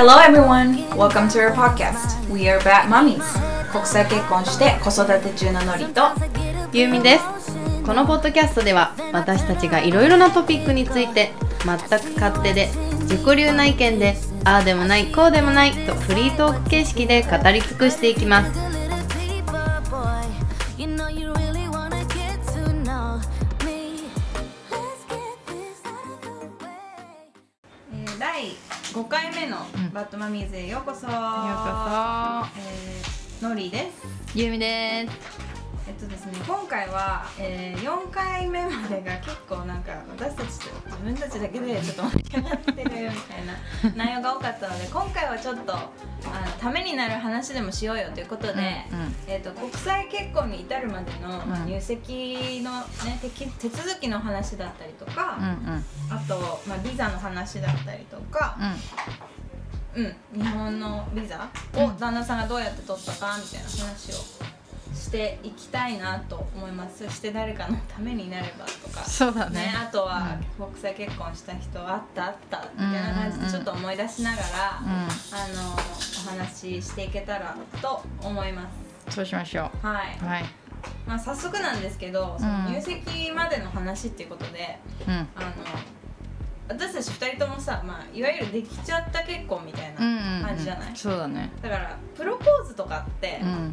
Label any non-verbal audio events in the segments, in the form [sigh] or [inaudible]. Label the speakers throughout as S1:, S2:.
S1: Hello everyone! Welcome to our podcast. We are Bad Mummies. 国際結婚して子育て中のノリと
S2: ゆうみですこのポッドキャストでは私たちがいろいろなトピックについて全く勝手で自己流な意見でああでもないこうでもないとフリートーク形式で語り尽くしていきます
S1: 5回目の
S2: ん。
S1: バッドマミーズへようこそ。
S2: ようこそ。
S1: えーノリです。
S2: ゆうみです
S1: えっとですね今回は、えー、4回目までが結構なんか私たちと自分たちだけでちょっと盛り上がってるみたいな内容が多かったので [laughs] 今回はちょっとあのためになる話でもしようよということで、
S2: うんうん。
S1: えー、と国際結婚に至るまでの、入籍の、ね、手き手続きの話だったりとか、
S2: うんうん。
S1: あと、まあ、ビザの話だったりとか、うん、日本のビザを旦那さんがどうやって取ったかみたいな話をしていきたいなと思います。そして誰かのためになればとか。
S2: そうだね。
S1: あとは国際結婚した人あったあったみたいな感じでちょっと思い出しながら、あのお話ししていけたらと思います。
S2: そうしましょ
S1: はい、
S2: うはい。
S1: まあ、早速なんですけどその
S2: うん
S1: 入籍までの話っていうことで、
S2: うん。
S1: あの私たち2人ともさ、まあ、いわゆるできちゃった結婚みたいな
S2: うんうんうん。
S1: 感じじゃない、
S2: そうだね。
S1: だからプロポーズとかって
S2: うん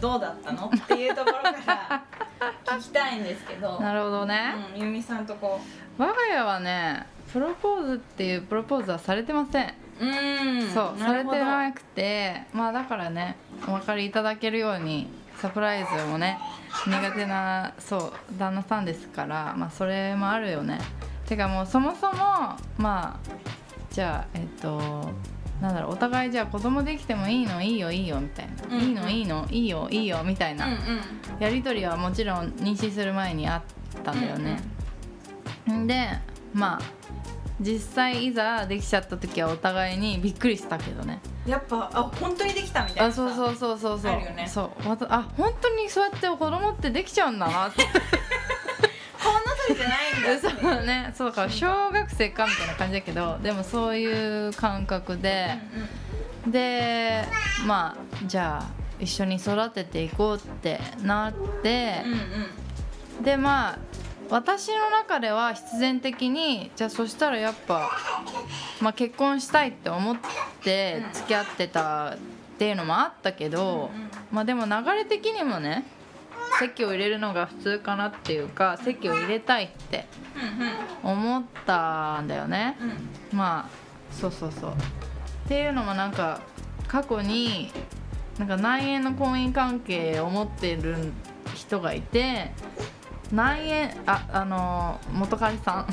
S1: どうだったの？っていうところから [laughs] 聞きたいんですけど、
S2: なるほどね、
S1: うん、ゆみさんとこ。
S2: 我が家はねプロポーズっていうプロポーズはされてません。
S1: ううん
S2: そうされて
S1: な
S2: くてまあだからねお分かりいただけるようにサプライズもね苦手なそう旦那さんですからまあそれもあるよね。てかもうそもそもまあじゃあえっとなんだろうお互いじゃあ子供できてもいいのいいよいいよみたいな、
S1: うん。
S2: いいのいいのいいよいいよみたいな、
S1: うんうん。
S2: やり取りはもちろん妊娠する前にあったんだよね、んでまあ実際いざできちゃった時はお互いにびっくりしたけどね。
S1: やっぱあ本当にできたみたいな
S2: あそうそううそうそうそう。
S1: あるよね。
S2: そう。あ本当にそうやって子供ってできちゃうんだなって
S1: こんな鳥じゃないんだっていう [laughs]
S2: そうねそうだから小学生かみたいな感じだけどでもそういう感覚ででまあじゃあ一緒に育てていこうってなって
S1: うんうんうん
S2: でまあ私の中では必然的にじゃあそしたらやっぱ、まあ、結婚したいって思って付き合ってたっていうのもあったけど、まあでも流れ的にもね籍を入れるのが普通かなっていうか籍を入れたいって思ったんだよね。
S1: うんうん
S2: まあそうそうそう。っていうのもなんか過去になんか内縁の婚姻関係を持ってる人がいて内縁ああの元彼さん。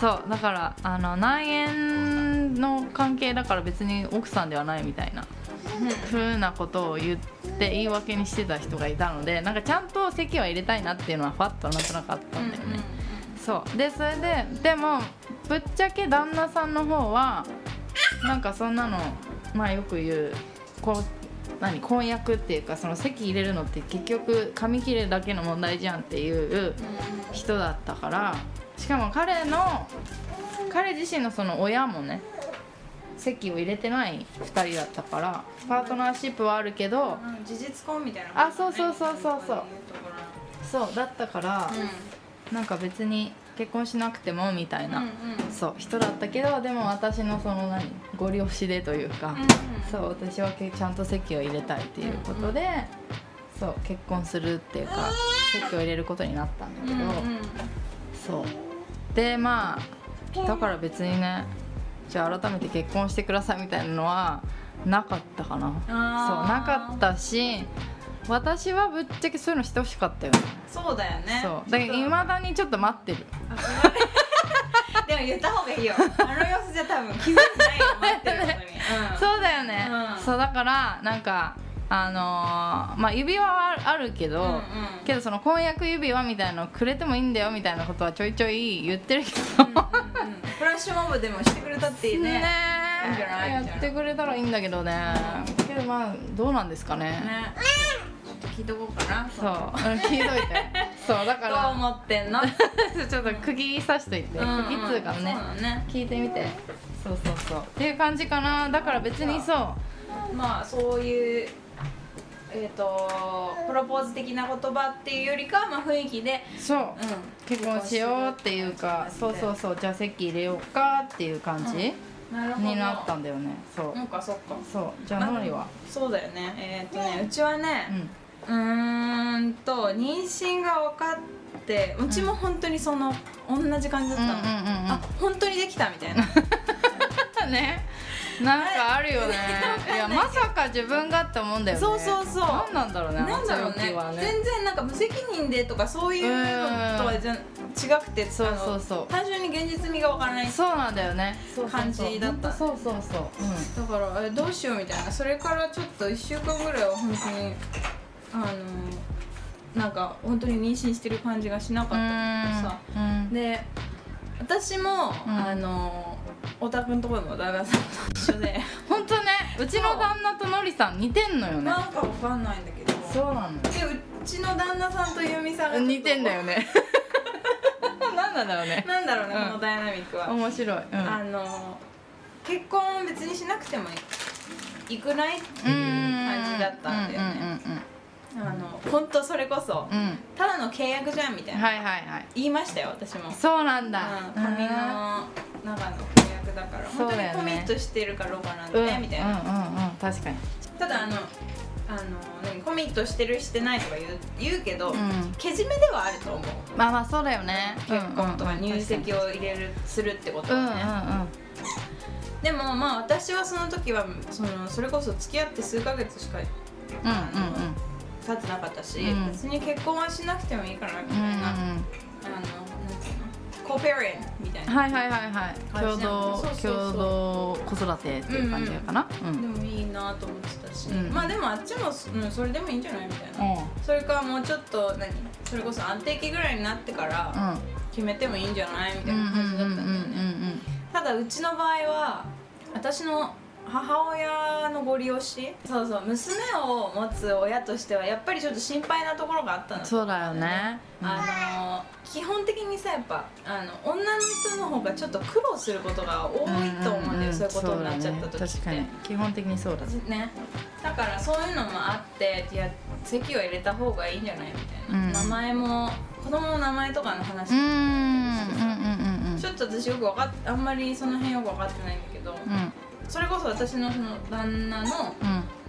S2: そうだからあの内縁の関係だから別に奥さんではないみたいなふうなことを言って言い訳にしてた人がいたのでなんかちゃんと籍は入れたいなっていうのはファッとなんとなくあったんだよね。そう。でそれででもぶっちゃけ旦那さんの方はなんかそんなのまあよく言うこう何婚約っていうかその籍入れるのって結局紙切れだけの問題じゃんっていう人だったからしかも彼の彼自身のその親もね籍を入れてない2人だったからパートナーシップはあるけど
S1: うん事実婚みたいなね。
S2: あそうそうそうそうそう。そうだったから
S1: ろ
S2: なんか別に結婚しなくてもみたいな、
S1: うんうん
S2: そう人だったけどでも私のその何ご利用しでというか、
S1: うん
S2: そう私はけちゃんと籍を入れたいっていうことで、そう結婚するっていうか籍を入れることになったんだけど、
S1: うんうん。
S2: そう。でまあだから別にねじゃあ改めて結婚してくださいみたいなのはなかったかな。そうなかったし私はぶっちゃけそういうのしてほしかったよね。
S1: そうだよね。
S2: そう。だからいまだにちょっと待ってる。[laughs]
S1: でも言った方がいいよ。あの様子じゃ多分気づいてないよ。待ってることに、うん、
S2: そうだよね、
S1: うん。
S2: そうだからなんかあのーまあ指輪はあるけど、
S1: うんうん。
S2: けどその婚約指輪みたいなのくれてもいいんだよみたいなことはちょいちょい言ってるけど、
S1: うんうんうんフラッシュモブでもしてくれたっていいね
S2: ね。やってくれたらいいんだけどね。けどまあどうなんですかね。
S1: ね。ちょっと聞いとこうかな。
S2: そう。う [laughs] ん聞いといて。そうだか
S1: どう
S2: ら
S1: 思ってんの？[laughs]
S2: ちょっと釘刺しといて。
S1: うん
S2: 釘っつうかね。
S1: ね。
S2: 聞いてみて。そうそうそう。っていう感じかな。だから別にそう。
S1: まあそういうえっ、とプロポーズ的な言葉っていうよりかはまあ雰囲気で
S2: そう。
S1: うん。
S2: 結婚しようっていうかそうそうそう。じゃあ席入れようかっていう感じ
S1: なるほど。
S2: になったんだよね。そう。
S1: なんかそっか。
S2: そう。じゃあノリは？
S1: そうだよね。えっ、とねうちは
S2: う
S1: ね
S2: ん。
S1: うーんと妊娠が分かってうちも本当にその同じ感じだったの、
S2: うんうんうんうん。
S1: あ本当にできたみたいな。[laughs]
S2: ね [laughs] なんかあるよね。[laughs] いやまさか自分がって思うんだよね。
S1: そうそうそう。
S2: 何なんだろうね
S1: なんだろうね。全然なんか無責任でとかそういうのとはじゃ違くて
S2: そうそうそう。
S1: 単純に現実味がわからない
S2: そうなんだよね。
S1: 感じだった。
S2: そうそうそうう。ん。
S1: だからえどうしようみたいな。それからちょっと1週間ぐらいは本当にあのなんか本当に妊娠してる感じがしなかったからさ
S2: うん。
S1: で私も、
S2: うん。
S1: あのおたくんところの旦那さんと一緒で。[laughs]
S2: 本当ねうちの旦那とのりさん似てんのよね。
S1: なんかわかんないんだけど。
S2: そうなの
S1: でうちの旦那さんと由美さんが
S2: 似てんだよね。[laughs] 何なんだろうね。
S1: なんだろうね、
S2: うん。
S1: このダイナミックは、
S2: 面白い。うん。
S1: あの結婚別にしなくてもいいくないっていう感じだったんだよね。あの本当それこそ
S2: うん。うんうんうん
S1: ただの契約じゃんみたいな、
S2: はいはいはい。
S1: 言いましたよ私も。
S2: そうなんだ。
S1: うん紙の中の契約だから。本当にコミットしてるかどうかなん
S2: うん。
S1: で、みたいな、
S2: うんうんうん。確かに。
S1: ただあのあの何コミットしてるしてないとか言う言うけど、
S2: うん。
S1: けじめではあると思う。
S2: まあまあそうだよね。
S1: 結婚とか入籍
S2: を
S1: を入れるするってこと
S2: うんうん
S1: はね、でもまあ私はその時はそのそれこそ付き合って数ヶ月しか
S2: うんうんうん
S1: 経ってなかったし、
S2: うん。
S1: 別に結婚はしなくてもいいかなみたい
S2: うんうん
S1: な、あのなんていうのコペアレンみたいな、
S2: はいはいはいはい。共同
S1: そうそうそう
S2: 共同子育てっていう感じかな？うん。
S1: でもいいなと思ってたし、
S2: うん。
S1: まあでもあっちも、うん、それでもいいんじゃないみたいな、それかもうちょっと何それこそ安定期ぐらいになってから
S2: うん。
S1: 決めてもいいんじゃないみたい
S2: うん
S1: な感じだったんだよね、
S2: うん。
S1: ただうちの場合は私の母親のご利用し？そうそう娘を持つ親としてはやっぱりちょっと心配なところがあったの。
S2: そうだよね。
S1: あの基本的にさやっぱあの女の人の方がちょっと苦労することが多いと思うんだよ、そういうことになっちゃった時って、
S2: 確かに。基本的にそうだ
S1: ね。だからそういうのもあっていや籍を入れた方がいいんじゃないみたいな、
S2: うん。
S1: 名前も子供の名前とかの話。
S2: うんうんうんうんうん。
S1: ちょっと私よくわかっあんまりその辺よく分かってないんだけど、
S2: うん
S1: それこそ私のその旦那の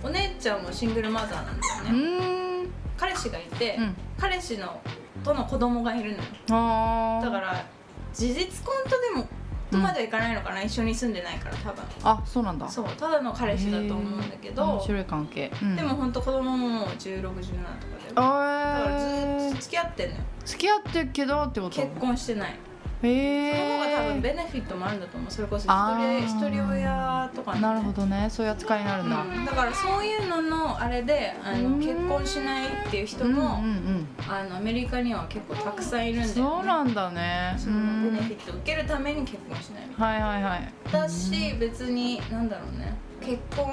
S1: お姉ちゃんもシングルマザーなんだよ
S2: うん
S1: ね、
S2: うん。
S1: 彼氏がいて、
S2: うん。
S1: 彼氏のとの子供がいるのだから事実婚とでもとまではいかないのかな、一緒に住んでないから多分。
S2: あそうなんだ。
S1: そうただの彼氏だと思うんだけど
S2: 面白い関係うん。
S1: でも本当子供ももう1617とかでだ
S2: あ
S1: からずーっ
S2: ー
S1: と付き合ってんのよ。
S2: 付き合ってるけどってこと？
S1: 結婚してない
S2: へえ
S1: その方が多分ベネフィットもあるんだと思う。それこそ一
S2: あ
S1: 人
S2: ー。
S1: 一人親とかね
S2: なるほどね。そういう扱いになるんだ。
S1: うん。だからそういうののあれであ
S2: うん。
S1: の結婚しないっていう人
S2: うんうん
S1: も、
S2: うん。
S1: あのアメリカには結構たくさんいるんだよ、ね、
S2: そうなんだね。
S1: そ
S2: うん。
S1: のベネフィットを受けるために結婚しないみたい
S2: はいはいはい。
S1: なだし別になんだろうね。結婚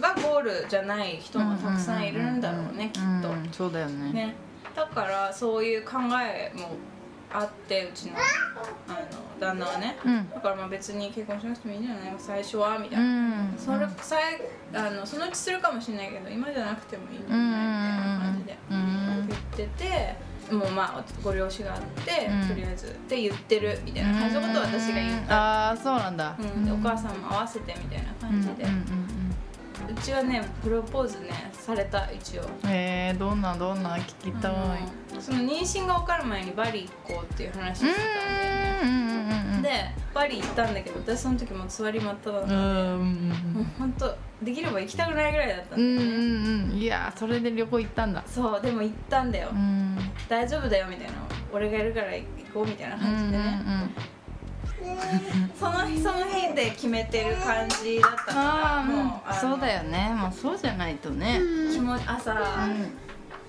S1: がゴールじゃない人もたくさんいるんだろうねきっと
S2: うんそうだよね。
S1: ね。だからそういう考えもあってうちのあの旦那はね
S2: うん。
S1: だからまあ別に結婚しなくてもいいんじゃない？最初はみたいうな、
S2: ん。
S1: それさえあのそのうちするかもしれないけど今じゃなくてもいいんじゃ
S2: うん
S1: ない？みたいな感じで。
S2: うん。
S1: 言っててもうまあご了承があって、
S2: うん。
S1: とりあえずって言ってるみたいな。感じのことを私が言った、
S2: ああそうなんだ。
S1: うん。でお母さんも合わせてみたいな感じで、
S2: う
S1: ちはねプロポーズねされた一応。
S2: えどんなどんな聞きたい。
S1: うん。その妊娠が分かる前にバリ行こうっていう話してたんだよねでバリ行ったんだけど私その時もう座り真っ只
S2: う
S1: 中で、
S2: んうん
S1: もう本当できれば行きたくないぐらいだった
S2: うんん
S1: だ。よね、
S2: うんうんいやーそれで旅行行ったんだ。
S1: そうでも行ったんだよ、
S2: うん。
S1: 大丈夫だよみたいな。俺がいるから行こうみたいな感じでね、その日その日で決めてる感じだったから
S2: あ
S1: もう
S2: あそうだ
S1: よ
S2: よね。まあそうじゃないとね。
S1: 気持朝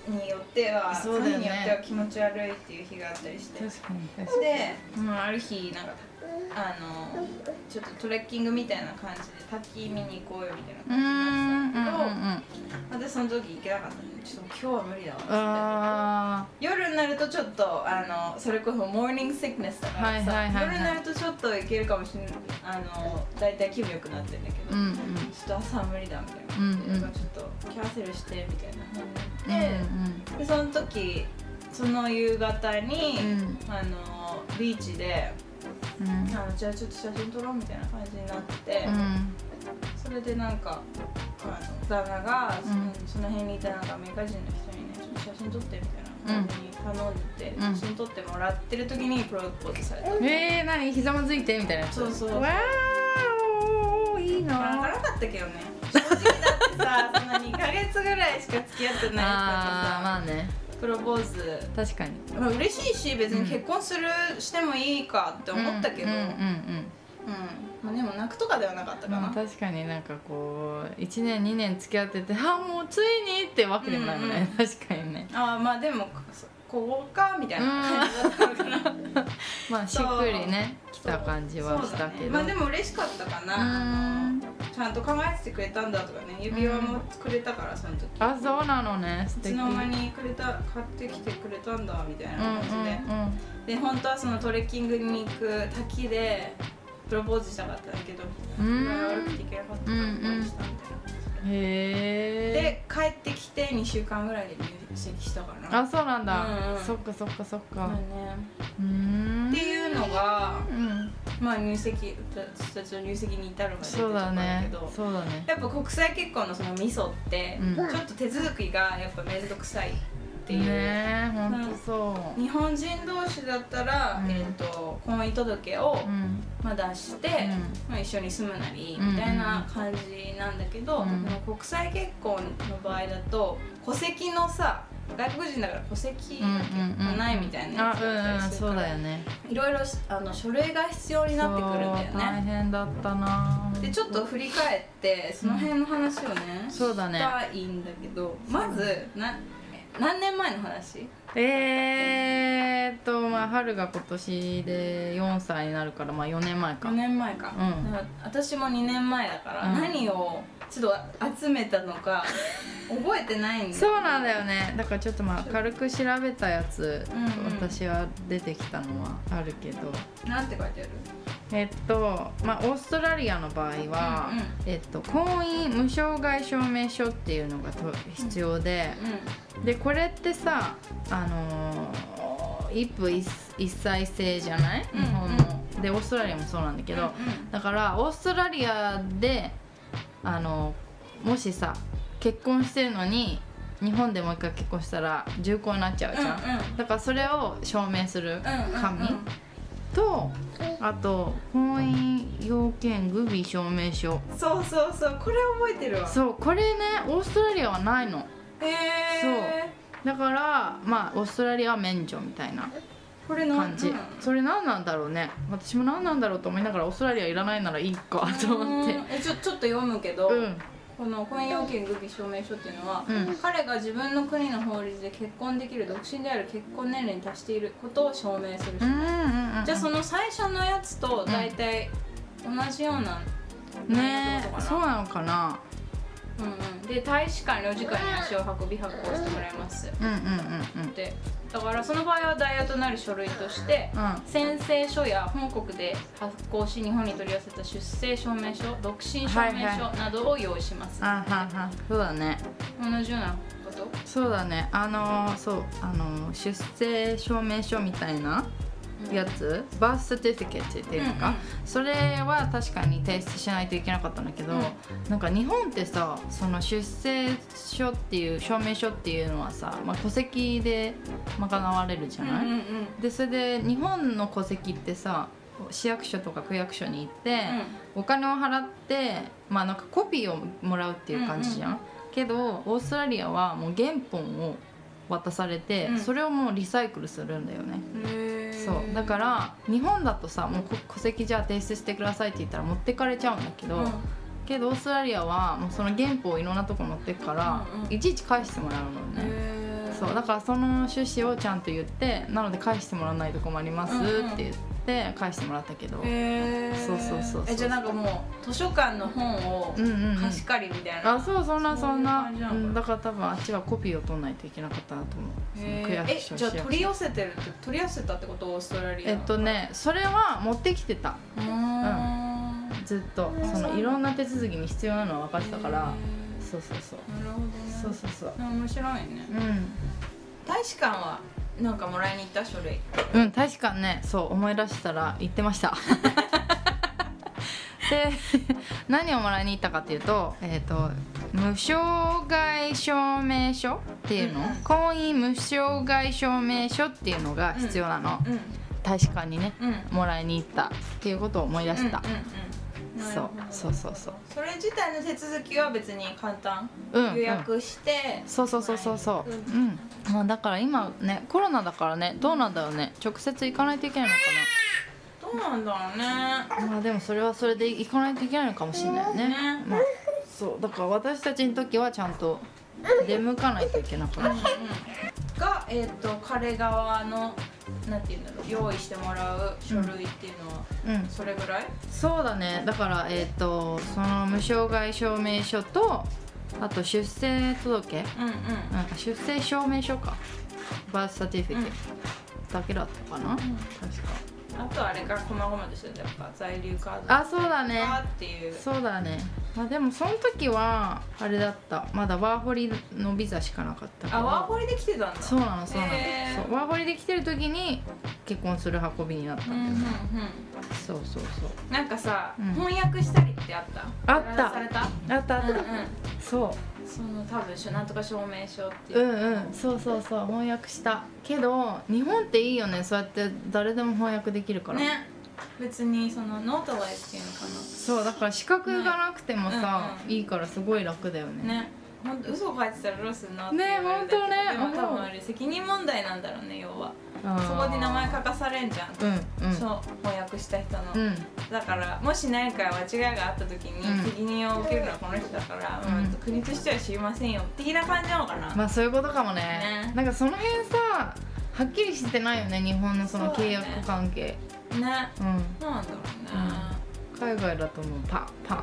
S1: によっては、
S2: そうだよね。
S1: によっては気持ち悪いっていう日があったりして。
S2: 確かに確かに。
S1: で、まあ、ある日なんかあのちょっとトレッキングみたいな感じで滝見に行こうよみたいな
S2: うーんうん
S1: 感じだったんだけど、私そその時行けなかったんでちょっと今日は無理だわ。って
S2: あ
S1: 夜になるとちょっとあのそれこそモーニングシックネスだからさ、夜になるとちょっといけるかもしれない。あの大体気分良くなってるんだけど、
S2: ーうんうん。
S1: ちょっと朝は無理だみたいな、
S2: うんうん。
S1: ちょっとキャンセルしてみたいな
S2: うん
S1: 感じになって、でその時その夕方に、
S2: うん。
S1: あのビーチで
S2: うん。うん
S1: あのじゃあちょっと写真撮ろうみたいな感じになって、
S2: うん。
S1: それでなんかあの旦那がその,、
S2: うん。
S1: その辺にいたなんかアメリカ人の人にねちょっと写真撮ってみたいな感じに頼んでて、
S2: うん。
S1: 写真撮ってもらってる時にプロポーズされた、
S2: えー、何？ひざまずいてみたいなやつ？
S1: そうそう。
S2: わーいい
S1: な。か
S2: な
S1: なかったけどね。正直だってさそんな2ヶ月ぐらいしか付き合ってない人に
S2: あー
S1: さ
S2: まあね
S1: プロポーズ。
S2: 確かに。
S1: まあ嬉しいし別に結婚する、してもいいかって思ったけど、
S2: うんうんうん
S1: まあ、でも泣くとかではなかった
S2: うん
S1: かな、
S2: まあ確かになんかこう1年2年付き合っててあもうついにってわけでもないもんね、
S1: うん。
S2: 確かにね。
S1: ああまあでもそここかみたいな感じだったのかな、
S2: まあしっくりね来た感じはしたけど。
S1: ねまあでも嬉しかったかな、ちゃんと考えててくれたんだとかね。指輪もくれたからその時。
S2: あそうなのね。
S1: いつの間にくれた買ってきてくれたんだみたいな
S2: うんうん
S1: 感じで、で本当はそのトレッキングに行く滝でプロポーズしたかったんだけど
S2: うん。
S1: 具合悪くて行けなかったしたみたいな、
S2: うんへえ
S1: で帰ってきて2週間ぐらいで入籍したからな。
S2: あそうなんだ、
S1: うんうん。
S2: そっかそっかそっか。
S1: まあね。
S2: うーん。
S1: っていうのが
S2: うん。
S1: まあ入籍私たちの入籍に至るまで
S2: そうだね。そうだね。
S1: やっぱ国際結婚のそのミソって、
S2: うん。
S1: ちょっと手続きがやっぱ面倒くさいっていう、
S2: ねえほんとそう。
S1: 日本人同士だったら、
S2: うん。
S1: えー、と婚姻届を、
S2: うん。
S1: まあ、出して、まあ、一緒に住むなり
S2: うん
S1: みたいな感じなんだけど、国際結婚の場合だと戸籍のさ外国人だから戸籍がないみたいなや
S2: あ
S1: つだったりするから
S2: だよね。
S1: いろいろあの書類が必要になってくるんだよ
S2: そう大
S1: ね。
S2: 変だったな。
S1: でちょっと振り返ってその辺の話をね、
S2: そうだね。
S1: したいんだけどまずな何年前の話？
S2: えーっとまあ春が今年で4歳になるからまあ4年前か。
S1: 4年前か,、
S2: うん。
S1: だから私も2年前だから、
S2: うん。
S1: 何をちょっと集めたのか [laughs] 覚えてないんだ
S2: そうなんだよね。だからちょっとまあ軽く調べたやつ、
S1: うんうん。
S2: 私は出てきたのはあるけど。
S1: なんて書いてある？
S2: えっとまあオーストラリアの場合は、
S1: うんうん。
S2: えっと、婚姻無障害証明書っていうのがと必要で、でこれってさあのー一夫一一妻制じゃない、
S1: うん
S2: 日本もでオーストラリアもそうなんだけど、だからオーストラリアであのもしさ結婚してるのに日本でもう一回結婚したら重婚になっちゃうじゃん、
S1: うんうん。
S2: だからそれを証明する紙とあと婚姻要件具備証明書。
S1: そうそうそうこれ覚えてるわ。
S2: そうこれねオーストラリアはないの。
S1: へえ
S2: だからまあオーストラリアは免除みたいな
S1: これの
S2: 感じ、それ何なんだろうね。私も何なんだろうと思いながらオーストラリアいらないならいいかと思って。
S1: えちょちょっと読むけど、
S2: うん。
S1: この婚姻要件具備証明書っていうのは、
S2: うん。
S1: 彼が自分の国の法律で結婚できる独身である結婚年齢に達していることを証明する書。
S2: うんうんうん
S1: じゃあその最初のやつと大体同じような内
S2: ねそう
S1: な
S2: のかな？
S1: うんうん、で大使館領事館に足を運び発行してもらいます。
S2: うんうんうんうん。
S1: でだからその場合は代表となる書類として
S2: うん。
S1: 宣誓書や本国で発行し日本に取り寄せた出生証明書独身証明書などを用意します、
S2: あはは。そうだね。
S1: 同じようなこと？
S2: そうだね。あのーそう。あのー出生証明書みたいなやつ、バースサティフィケットっていうのか、
S1: うんうん。
S2: それは確かに提出しないといけなかったんだけど、
S1: うん。
S2: なんか日本ってさその出生書っていう証明書っていうのはさ、まあ、戸籍で賄われるじゃない、
S1: うんうん
S2: でそれで日本の戸籍ってさ市役所とか区役所に行って、お金を払ってまあなんかコピーをもらうっていう感じじゃん、けどオーストラリアはもう原本を渡されて、
S1: うん。
S2: それをもうリサイクルするんだよね、そう。だから日本だとさもうこ戸籍じゃあ提出してくださいって言ったら持ってかれちゃうんだけど、
S1: うん。
S2: けどオーストラリアはもうその原本をいろんなとこ持ってくから、いちいち返してもらうのね、そうだからその趣旨をちゃんと言ってなので返してもらわないと困りますって言って、返してもらったけど、
S1: へえ
S2: そうそうそうそう。
S1: えじゃあなんかもう図書館の本を
S2: うんうんうん。
S1: 貸し借りみたいな、
S2: あそうそんなそんな
S1: そういう感じなのか
S2: うん、だから多分あっちはコピーを取らないといけなかったなと思う。
S1: え
S2: 所
S1: じゃあ取り寄せてるって取り寄せたってことオーストラリア
S2: 所えっとねそれは持ってきてた。
S1: うーん。
S2: ずっと。そのいろんな手続きに必要なのは分かってたから。
S1: へ
S2: そうそうそう。
S1: ーなるほどね。
S2: そうそうそう。
S1: 面白いね。
S2: うん。
S1: 大使館はなんかもらいに行った書類？
S2: うん確かにね。そう思い出したら言ってました。[laughs] で何をもらいに行ったかっていうと,、えー、と無償害証明書っていうの、
S1: うんうん。
S2: 婚姻無償害証明書っていうのが必要なの、
S1: うん。
S2: 大使館にね
S1: うん。
S2: もらいに行ったっていうことを思い出した、
S1: うんうんうん
S2: そう。そうそうそう。
S1: それ自体の手続きは別に簡単、
S2: うん
S1: 予約して、
S2: そうそうそうそうそう。
S1: う
S2: うん。ん、まあ、だから今ねコロナだからねどうなんだろうね。直接行かないといけないのか
S1: どうなんだろうね。
S2: なまあでもそれはそれで行かないといけないのかもしれないよね
S1: ね。
S2: まあそう。だから私たちの時はちゃんと出向かないといけなかった
S1: が、えっと彼側のなんていうんだろう用意してもらう書類っていうのは、
S2: うん。
S1: それぐらい？
S2: そうだね。だからえっ、とその無償害証明書とあと出生届。
S1: うんうん。
S2: うん、出生証明書か。バースサティフィケ。ットだけだったかな、確か
S1: あとあれか細々でしょやっぱ在留カード。
S2: あそうだね。
S1: かっていう。
S2: そうだね。まあでもその時はあれだった。まだワーホリのビザしかなかった。から
S1: あワーホリで来てたんだ。
S2: そうなのそうなの、
S1: へー。
S2: そう。ワーホリで来てる時に結婚する運びになった。んだよ、
S1: うんうんうん。
S2: そうそうそう。
S1: なんかさ、
S2: うん。
S1: 翻訳したりってあった？
S2: あった。
S1: された？
S2: あったあった、
S1: うんうん。
S2: そう
S1: その多分なんとか証明書っていう、
S2: うんうん。そうそうそう翻訳した。けど日本っていいよね。そうやって誰でも翻訳できるから、
S1: ね。別にそのノートライズっていうのか
S2: そうだから資格がなくてもさ、
S1: うんうん
S2: いいからすごい楽だよね。
S1: なねほんと嘘書いてたらどうすんのって
S2: ね
S1: 言われたけど
S2: ほんとね。
S1: でも多分あれ責任問題なんだろうね要は。そこに名前書かされんじゃん、
S2: うんうん。
S1: そう翻訳した人の、
S2: うん。
S1: だからもし何か間違いがあった時に
S2: うん。
S1: 責任を受けるのはこの人だから、
S2: うん。
S1: うん国としては知りませんよ的な感じなのかな、
S2: まあそういうことかもね。
S1: ね。
S2: なんかその辺さはっきりしてないよね日本のその契約関係。
S1: ね。
S2: うん。
S1: なんだろうね。
S2: 海外だともうパッパ。ッ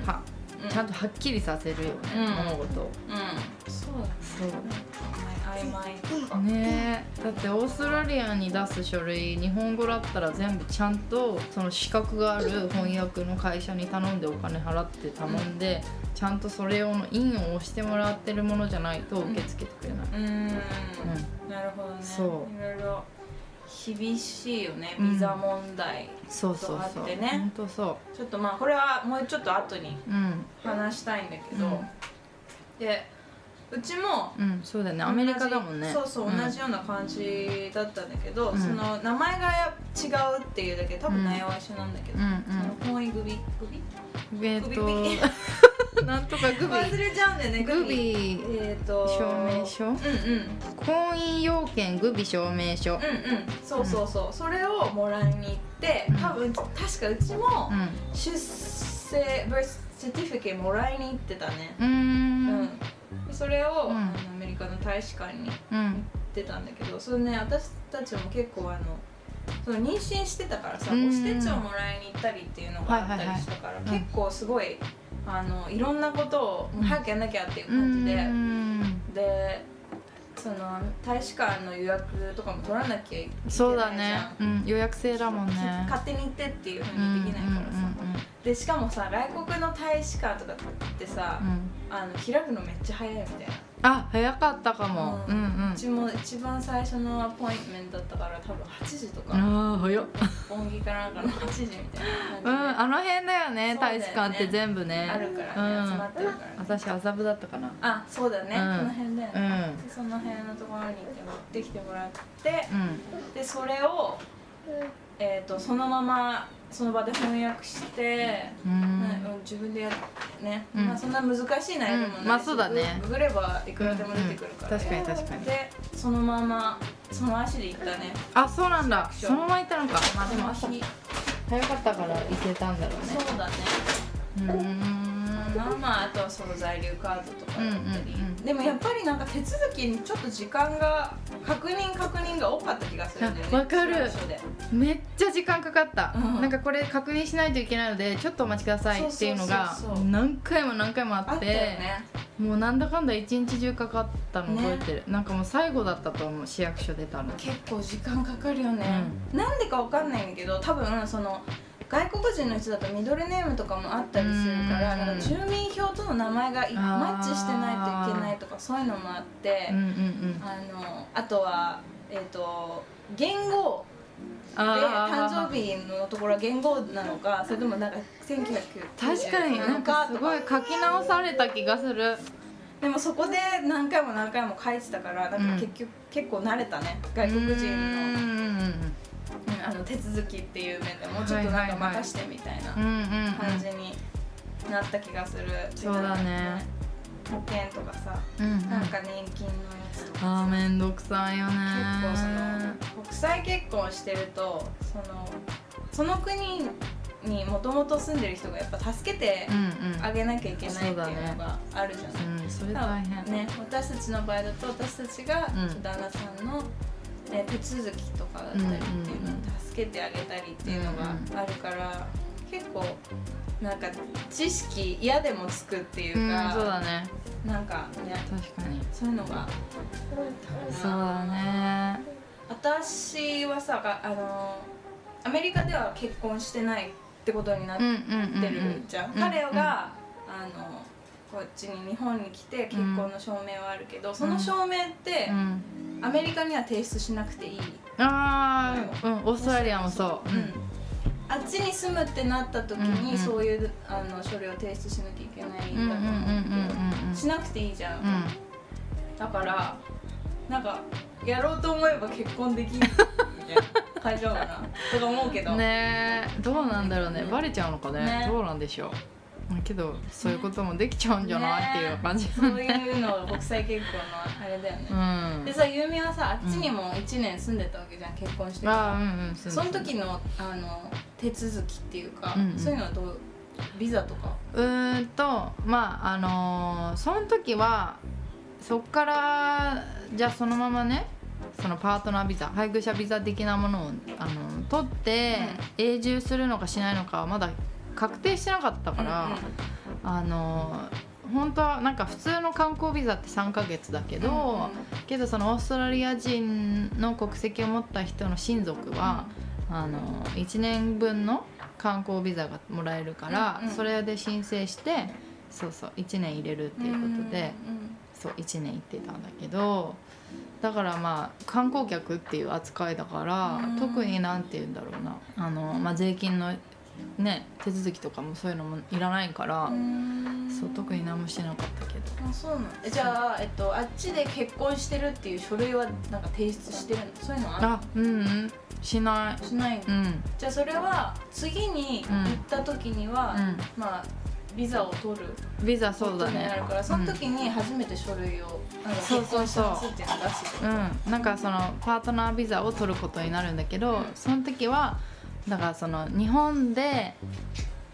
S1: うん。
S2: パ。
S1: うん
S2: ッちゃんとはっきりさせるよね、
S1: うん
S2: 物事を。
S1: うん。そうだね。
S2: そう。
S1: 曖昧とか
S2: ねえ。だってオーストラリアに出す書類日本語だったら全部ちゃんとその資格がある翻訳の会社に頼んでお金払って頼んで、ちゃんとそれ用の印を押してもらってるものじゃないと受け付けてくれない、
S1: うーん。なるほどね。
S2: そう。
S1: いろいろ厳しいよね
S2: うん。
S1: ビザ問題、
S2: そうそうそう。
S1: あってね。ちょっとまあこれはもうちょっと後に
S2: ううん。
S1: 話したいんだけど、
S2: うん。
S1: でうちも
S2: うんそうだよね。アメリカだもんね。
S1: そうそう、
S2: ん。
S1: 同じような感じだったんだけど、
S2: うん。
S1: その名前がや違うっていうだけで多分内容は一緒なんだけど、
S2: うん
S1: その婚姻グビグビグビ
S2: と [laughs] なんとかグビ
S1: 忘れちゃうんだよね
S2: グビ
S1: えっ、と
S2: 証明書？
S1: うんうん。
S2: 婚姻要件グビ証明書。
S1: うんうん。そうそうそう、それをもらいに行って多分確かうちも
S2: うん。
S1: 出生バースセティフィケもらいに行ってたね。
S2: うーん。
S1: うん。でそれを、アメリカの大使館に
S2: うん
S1: 行ってたんだけどそれね私たちも結構あのその妊娠してたからさ、
S2: うん。
S1: 母子手帳もらいに行ったりっていうのがあったりしたから、結構すごいあのいろんなことを
S2: うん
S1: 早くやんなきゃっていう
S2: う
S1: 感じで、
S2: ーん。
S1: でその大使館の予約とかも取らなきゃいけないじゃん。
S2: そうだね、うん、予約制だもんね。
S1: 勝手に行ってっていうふう
S2: うん
S1: にできないからさ、でしかもさ外国の大使館とかってさ、
S2: うん。
S1: あの開くのめっちゃ早いみたいな
S2: あ早かったかも、
S1: う
S2: うんん、うん。
S1: うちも一番最初のアポイントメントだったから多分8時とか。
S2: ああ早っ。
S1: 本気かなんかの8時みたい
S2: うん
S1: な感じで、
S2: あの辺だよね
S1: ね。
S2: 大使館って全部ね。
S1: あるからね、集まってるからね。
S2: 私麻布だったかな。
S1: あそうだね、
S2: うん。
S1: その辺だよね、
S2: うん。
S1: でその辺のところに行って持ってきてもらって。
S2: うん。
S1: でそれを、えー、とそのままその場で翻訳して、
S2: うん。
S1: ねうん自分でやっね、
S2: うん。
S1: まあそんな難しい内容でもないし、
S2: うん。まあそうだね。
S1: ググればいくらでも出てくるから、
S2: うん確かに確かに
S1: でそのままその足で行ったね
S2: あそうなんだそのまま行ったのかまあでも朝
S1: その日
S2: 早かったから行けたんだろうね
S1: そうだね
S2: うーん
S1: かな。まああとはその在留カードとかだったり、
S2: うんうんうん。
S1: でもやっぱりなんか手続きにちょっと時間が確認確認が多かった気がするんだよね。
S2: あわかる。めっちゃ時間かかった、
S1: うん。
S2: なんかこれ確認しないといけないのでちょっとお待ちくださいっていうのが何回も何回もあってもうなんだかんだ一日中かかったの覚えてる、なんかもう最後だったと思う市役所出たの。
S1: 結構時間かかるよね、なんでかわかんないんだけど多分その外国人の人だとミドルネームとかもあったりするから
S2: うん
S1: なんか住民票との名前がマッチしてないといけないとかそういうのもあって、
S2: うんうんうん。
S1: あのあとはえっ、と言語で誕生日のところは言語なのかそれともなんか1990
S2: 確かになんかすごい書き直された気がする。
S1: でもそこで何回も何回も書いてたからなんか結局、結構慣れたね外国人の。
S2: うん
S1: うんあの手続きっていう面でもうちょっとなんか任してみたいな
S2: うんうんうん
S1: 感じになった気がする、
S2: そうだね。
S1: 保険とかさ
S2: うんうん。
S1: なんか年金のやつとか
S2: あーめんどくさいよね。
S1: 結構その国際結婚してるとそのその国にもともと住んでる人がやっぱ助けて
S2: うんうん。
S1: あげなきゃいけないっていうのがあるじゃない、
S2: うんそれ大変。
S1: ね、私たちの場合だと私たちが
S2: うん。
S1: 旦那さんの、え手続きとかだったりっていうのを助けてあげたりっていうのがあるから、結構なんか知識嫌でもつくっていう
S2: うん
S1: か、
S2: そうだね。
S1: なんかね
S2: 確かに。
S1: そういうのが
S2: そうだね。
S1: 私はさがあのアメリカでは結婚してないってことになってるじゃん。彼が、あのこっちに日本に来て結婚の証明はあるけど、その証明って、
S2: うん。
S1: アメリカには提出しなくていい、
S2: ああうんオーストラリアもそう。
S1: う。ん。あっちに住むってなった時にそういうあの書類を提出しなきゃいけない
S2: うん
S1: だと思うけどしなくていいじゃん、
S2: うん。
S1: だからなんかやろうと思えば結婚できるみたいな感じな。とか思うけど、[laughs]
S2: ねえ。どうなんだろうね。バレちゃうのかね。
S1: ね。
S2: どうなんでしょうけどそういうこともできちゃうんじゃないっていう感じ。
S1: そういうの国際結婚のあれだよね、
S2: うん。
S1: でさゆみはさあっちにも1年住んでたわけじゃん結婚してから
S2: うんうんそ
S1: の時のあの手続きっていうか、
S2: うんうん。
S1: そういうのはどうビザとか？
S2: うーんとまああのーその時はそっからじゃあそのままねそのパートナービザ配偶者ビザ的なものをあの取って永住するのかしないのかはまだ確定してなかったから、あの本当はなんか普通の観光ビザって3ヶ月だけど、けどそのオーストラリア人の国籍を持った人の親族は、あの1年分の観光ビザがもらえるから、それで申請してそうそう1年入れるっていうことで、
S1: うん
S2: そう1年行ってたんだけどだからまあ観光客っていう扱いだから、
S1: うん。
S2: 特になんて言うんだろうな。あの、まあ、税金のね手続きとかもそういうのもいらないから、
S1: うん。
S2: そう特に何もしてなかったけど。
S1: あそうなのえじゃあ、えっと、あっちで結婚してるっていう書類はなんか提出してるの？そういうのは？あ
S2: うんうん。しない。
S1: しないの、
S2: うん。
S1: じゃあそれは次に行った時には、
S2: う
S1: まあビザを取る
S2: んビザそうだね。
S1: るからその時に初めて書類を、あの
S2: そう
S1: 結
S2: そうそう。
S1: う
S2: ん、なんかそのパートナービザを取ることになるんだけど、
S1: うん。
S2: その時はだからその日本で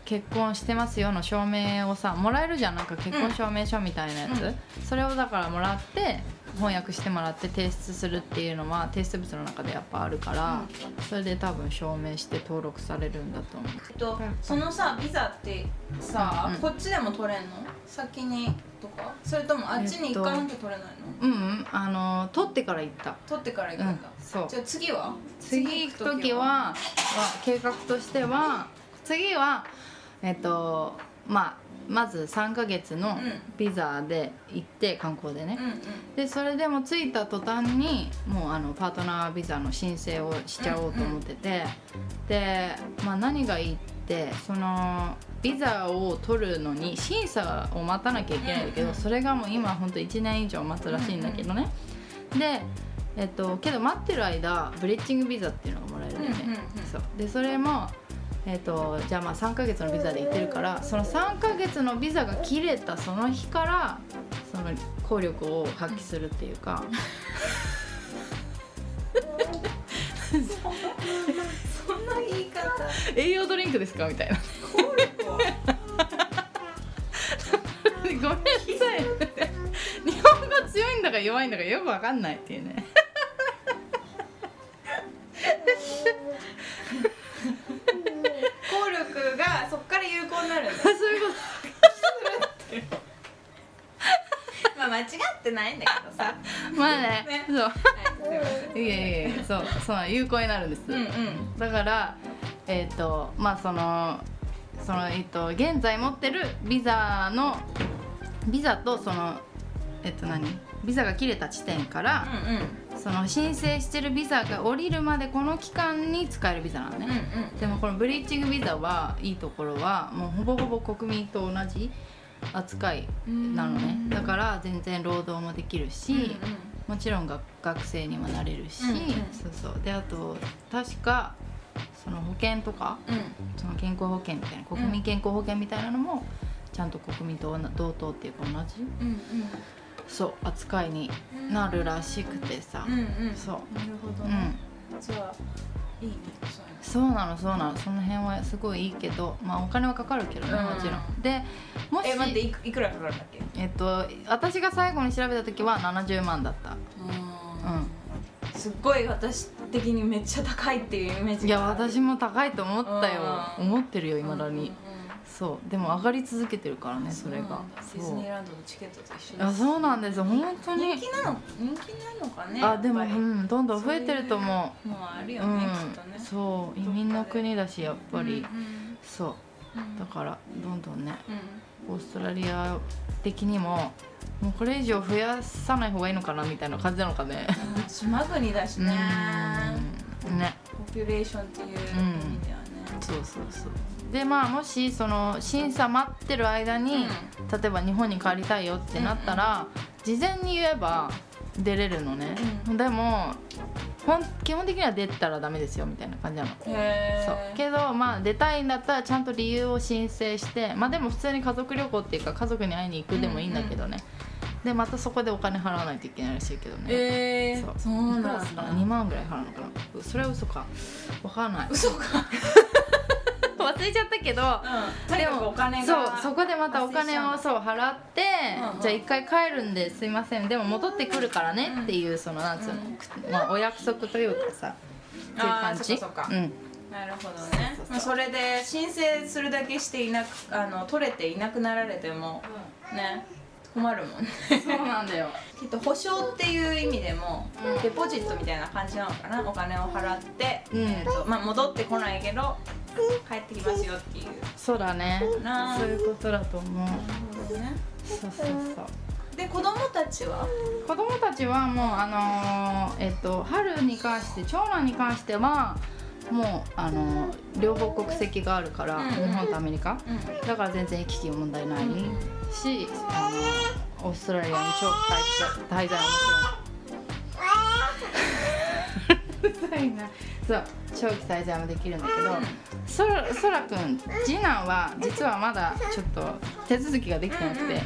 S2: 結婚してますよの証明をさもらえるじゃん。なんか結婚証明書みたいなやつ、
S1: うん。
S2: それをだからもらって翻訳してもらって提出するっていうのは提出物の中でやっぱあるから、それで多分証明して登録されるんだと思う。
S1: えっと、そのさビザってさ、
S2: うん。
S1: こっちでも取れんの？先にとか？それともあっちに行かなきゃ取れないの、
S2: うんうん。あの取ってから行った。
S1: 取ってから行く
S2: うん。
S1: んだ、
S2: そう。
S1: じゃあ次は？
S2: 次行く時はは？計画としては次はえっとまあまず3ヶ月の
S1: うん。
S2: ビザで行って観光でね。
S1: うんうん。
S2: でそれでも着いた途端にもうあのパートナービザの申請をしちゃおうと思ってて。で、まあ、何がいいってそのビザを取るのに審査を待たなきゃいけないんだけ
S1: うんうん
S2: どそれがもう今ほんと1年以上待つらしいんだけどね。でえっとけど待ってる間ブリッジングビザっていうのがもらえるよね、
S1: うんうんうん。
S2: そう。でそれもえーと、じゃあまあ3ヶ月のビザで行ってるからその3ヶ月のビザが切れたその日からその効力を発揮するっていうか。
S1: そんな言い方。
S2: 栄養ドリンクですか？みたいな。
S1: 効力をごめん
S2: なさい日本語強いんだか弱いんだかよくわかんないっていうね。
S1: 力がそっから有効になるんだ。[laughs]
S2: そういうこ [laughs]
S1: まあ間違ってないんだけどさ。
S2: と [laughs] まあね。
S1: ね。
S2: そう。
S1: はい。すい
S2: やいやそう。そう有効になるんです、
S1: うんうん。
S2: だからえっ、とまあそのそのえっ、と現在持ってるビザのビザとそのえっ、と何？ビザが切れた地点から、
S1: うんうん。
S2: その申請してるビザが降りるまでこの期間に使えるビザなのね、
S1: うんうん。
S2: でもこのブリーチングビザはいいところはもうほぼほぼ国民と同じ扱いなのね。だから全然労働もできるし、もちろん学学生にもなれるし、
S1: うんうん。
S2: そうそう。であと確かその保険とか
S1: うん。うん
S2: その健康保険みたいな国民健康保険みたいなのもちゃんと国民と同同等っていうか同じ？
S1: うん
S2: そう扱いになるらしくてさ、
S1: うんうん。うん
S2: そう。
S1: なるほどね。
S2: うん。
S1: じゃあいいねそう
S2: なのそうなの。その辺はすごいいいけどまあお金はかかるけどね
S1: うん
S2: もちろん。でもし
S1: え待っていくらかかるんだっけ？
S2: えっと私が最後に調べた時は70万だった。
S1: うん。すっごい私的にめっちゃ高いっていうイメージ
S2: いや私も高いと思ったよ。
S1: うん。
S2: 思ってるよいまだにそうでも上がり続けてるからねそれが。
S1: ディズ
S2: そう。
S1: ニーランドのチケットと一緒
S2: いやそうなんですよ。本当に。
S1: 人気なの人気なのかね
S2: あでもうんどんどん増えてると思
S1: もうある
S2: う
S1: よね、きっとね。
S2: うんそう移民の国だしやっぱり。
S1: うん
S2: そう。
S1: うん。
S2: だからどんどんね
S1: うん。
S2: オーストラリア的にももうこれ以上増やさない方がいいのかなみたいな感じなのかね。
S1: うん島国だしね。
S2: うん。ね。
S1: ポピュレーションっていう意味ではね、
S2: そうそうそう。でまあもしその審査待ってる間に、例えば日本に帰りたいよってなったら、事前に言えば出れるのね、
S1: う
S2: でもほん基本的には出たらダメですよみたいな感じなの。
S1: へ
S2: そう。
S1: え
S2: けどまあ出たいんだったらちゃんと理由を申請してまあでも普通に家族旅行っていうか家族に会いに行くでもいいんだけどね、でまたそこでお金払わないといけないらしいけどね、
S1: えー、
S2: そう
S1: そうなんだ。
S2: 2万ぐらい払うのかな？それは嘘か。わかんない。
S1: 嘘か。[laughs]
S2: 忘れちゃったけど。
S1: うん。とにかくお金が
S2: そうそこでまたお金をそう払って、
S1: うんうん。
S2: じゃあ一回帰るんですいません。でも戻ってくるからねっていうそのなんつうの、まあ、お約束というかさっていう感じ。
S1: そっか
S2: うん。
S1: なるほどね。
S2: そうそ
S1: れで申請するだけしていなくあの取れていなくなられてもね困るもんね。
S2: そうなんだよ。
S1: きっと保証っていう意味でも、
S2: うん。
S1: デポジットみたいな感じなのかな？お金を払って、
S2: うん。
S1: えーとまあ、戻ってこないけど帰ってきますよっていう。
S2: そうだね。
S1: な。
S2: そういうことだと思う。
S1: なるほどね。
S2: そうそうそう。
S1: で子供たちは？
S2: 子供たちはもうあのーえっと春に関して長男に関してはもうあのー両方国籍があるから、
S1: うん。
S2: 日本とアメリカ。
S1: うん。
S2: だから全然行き来問題ないし、あのオーストラリアに長期滞在もちろん [laughs] そう長期滞在もできるんだけど、そらそらくん次男は実はまだちょっと手続きができてなくて、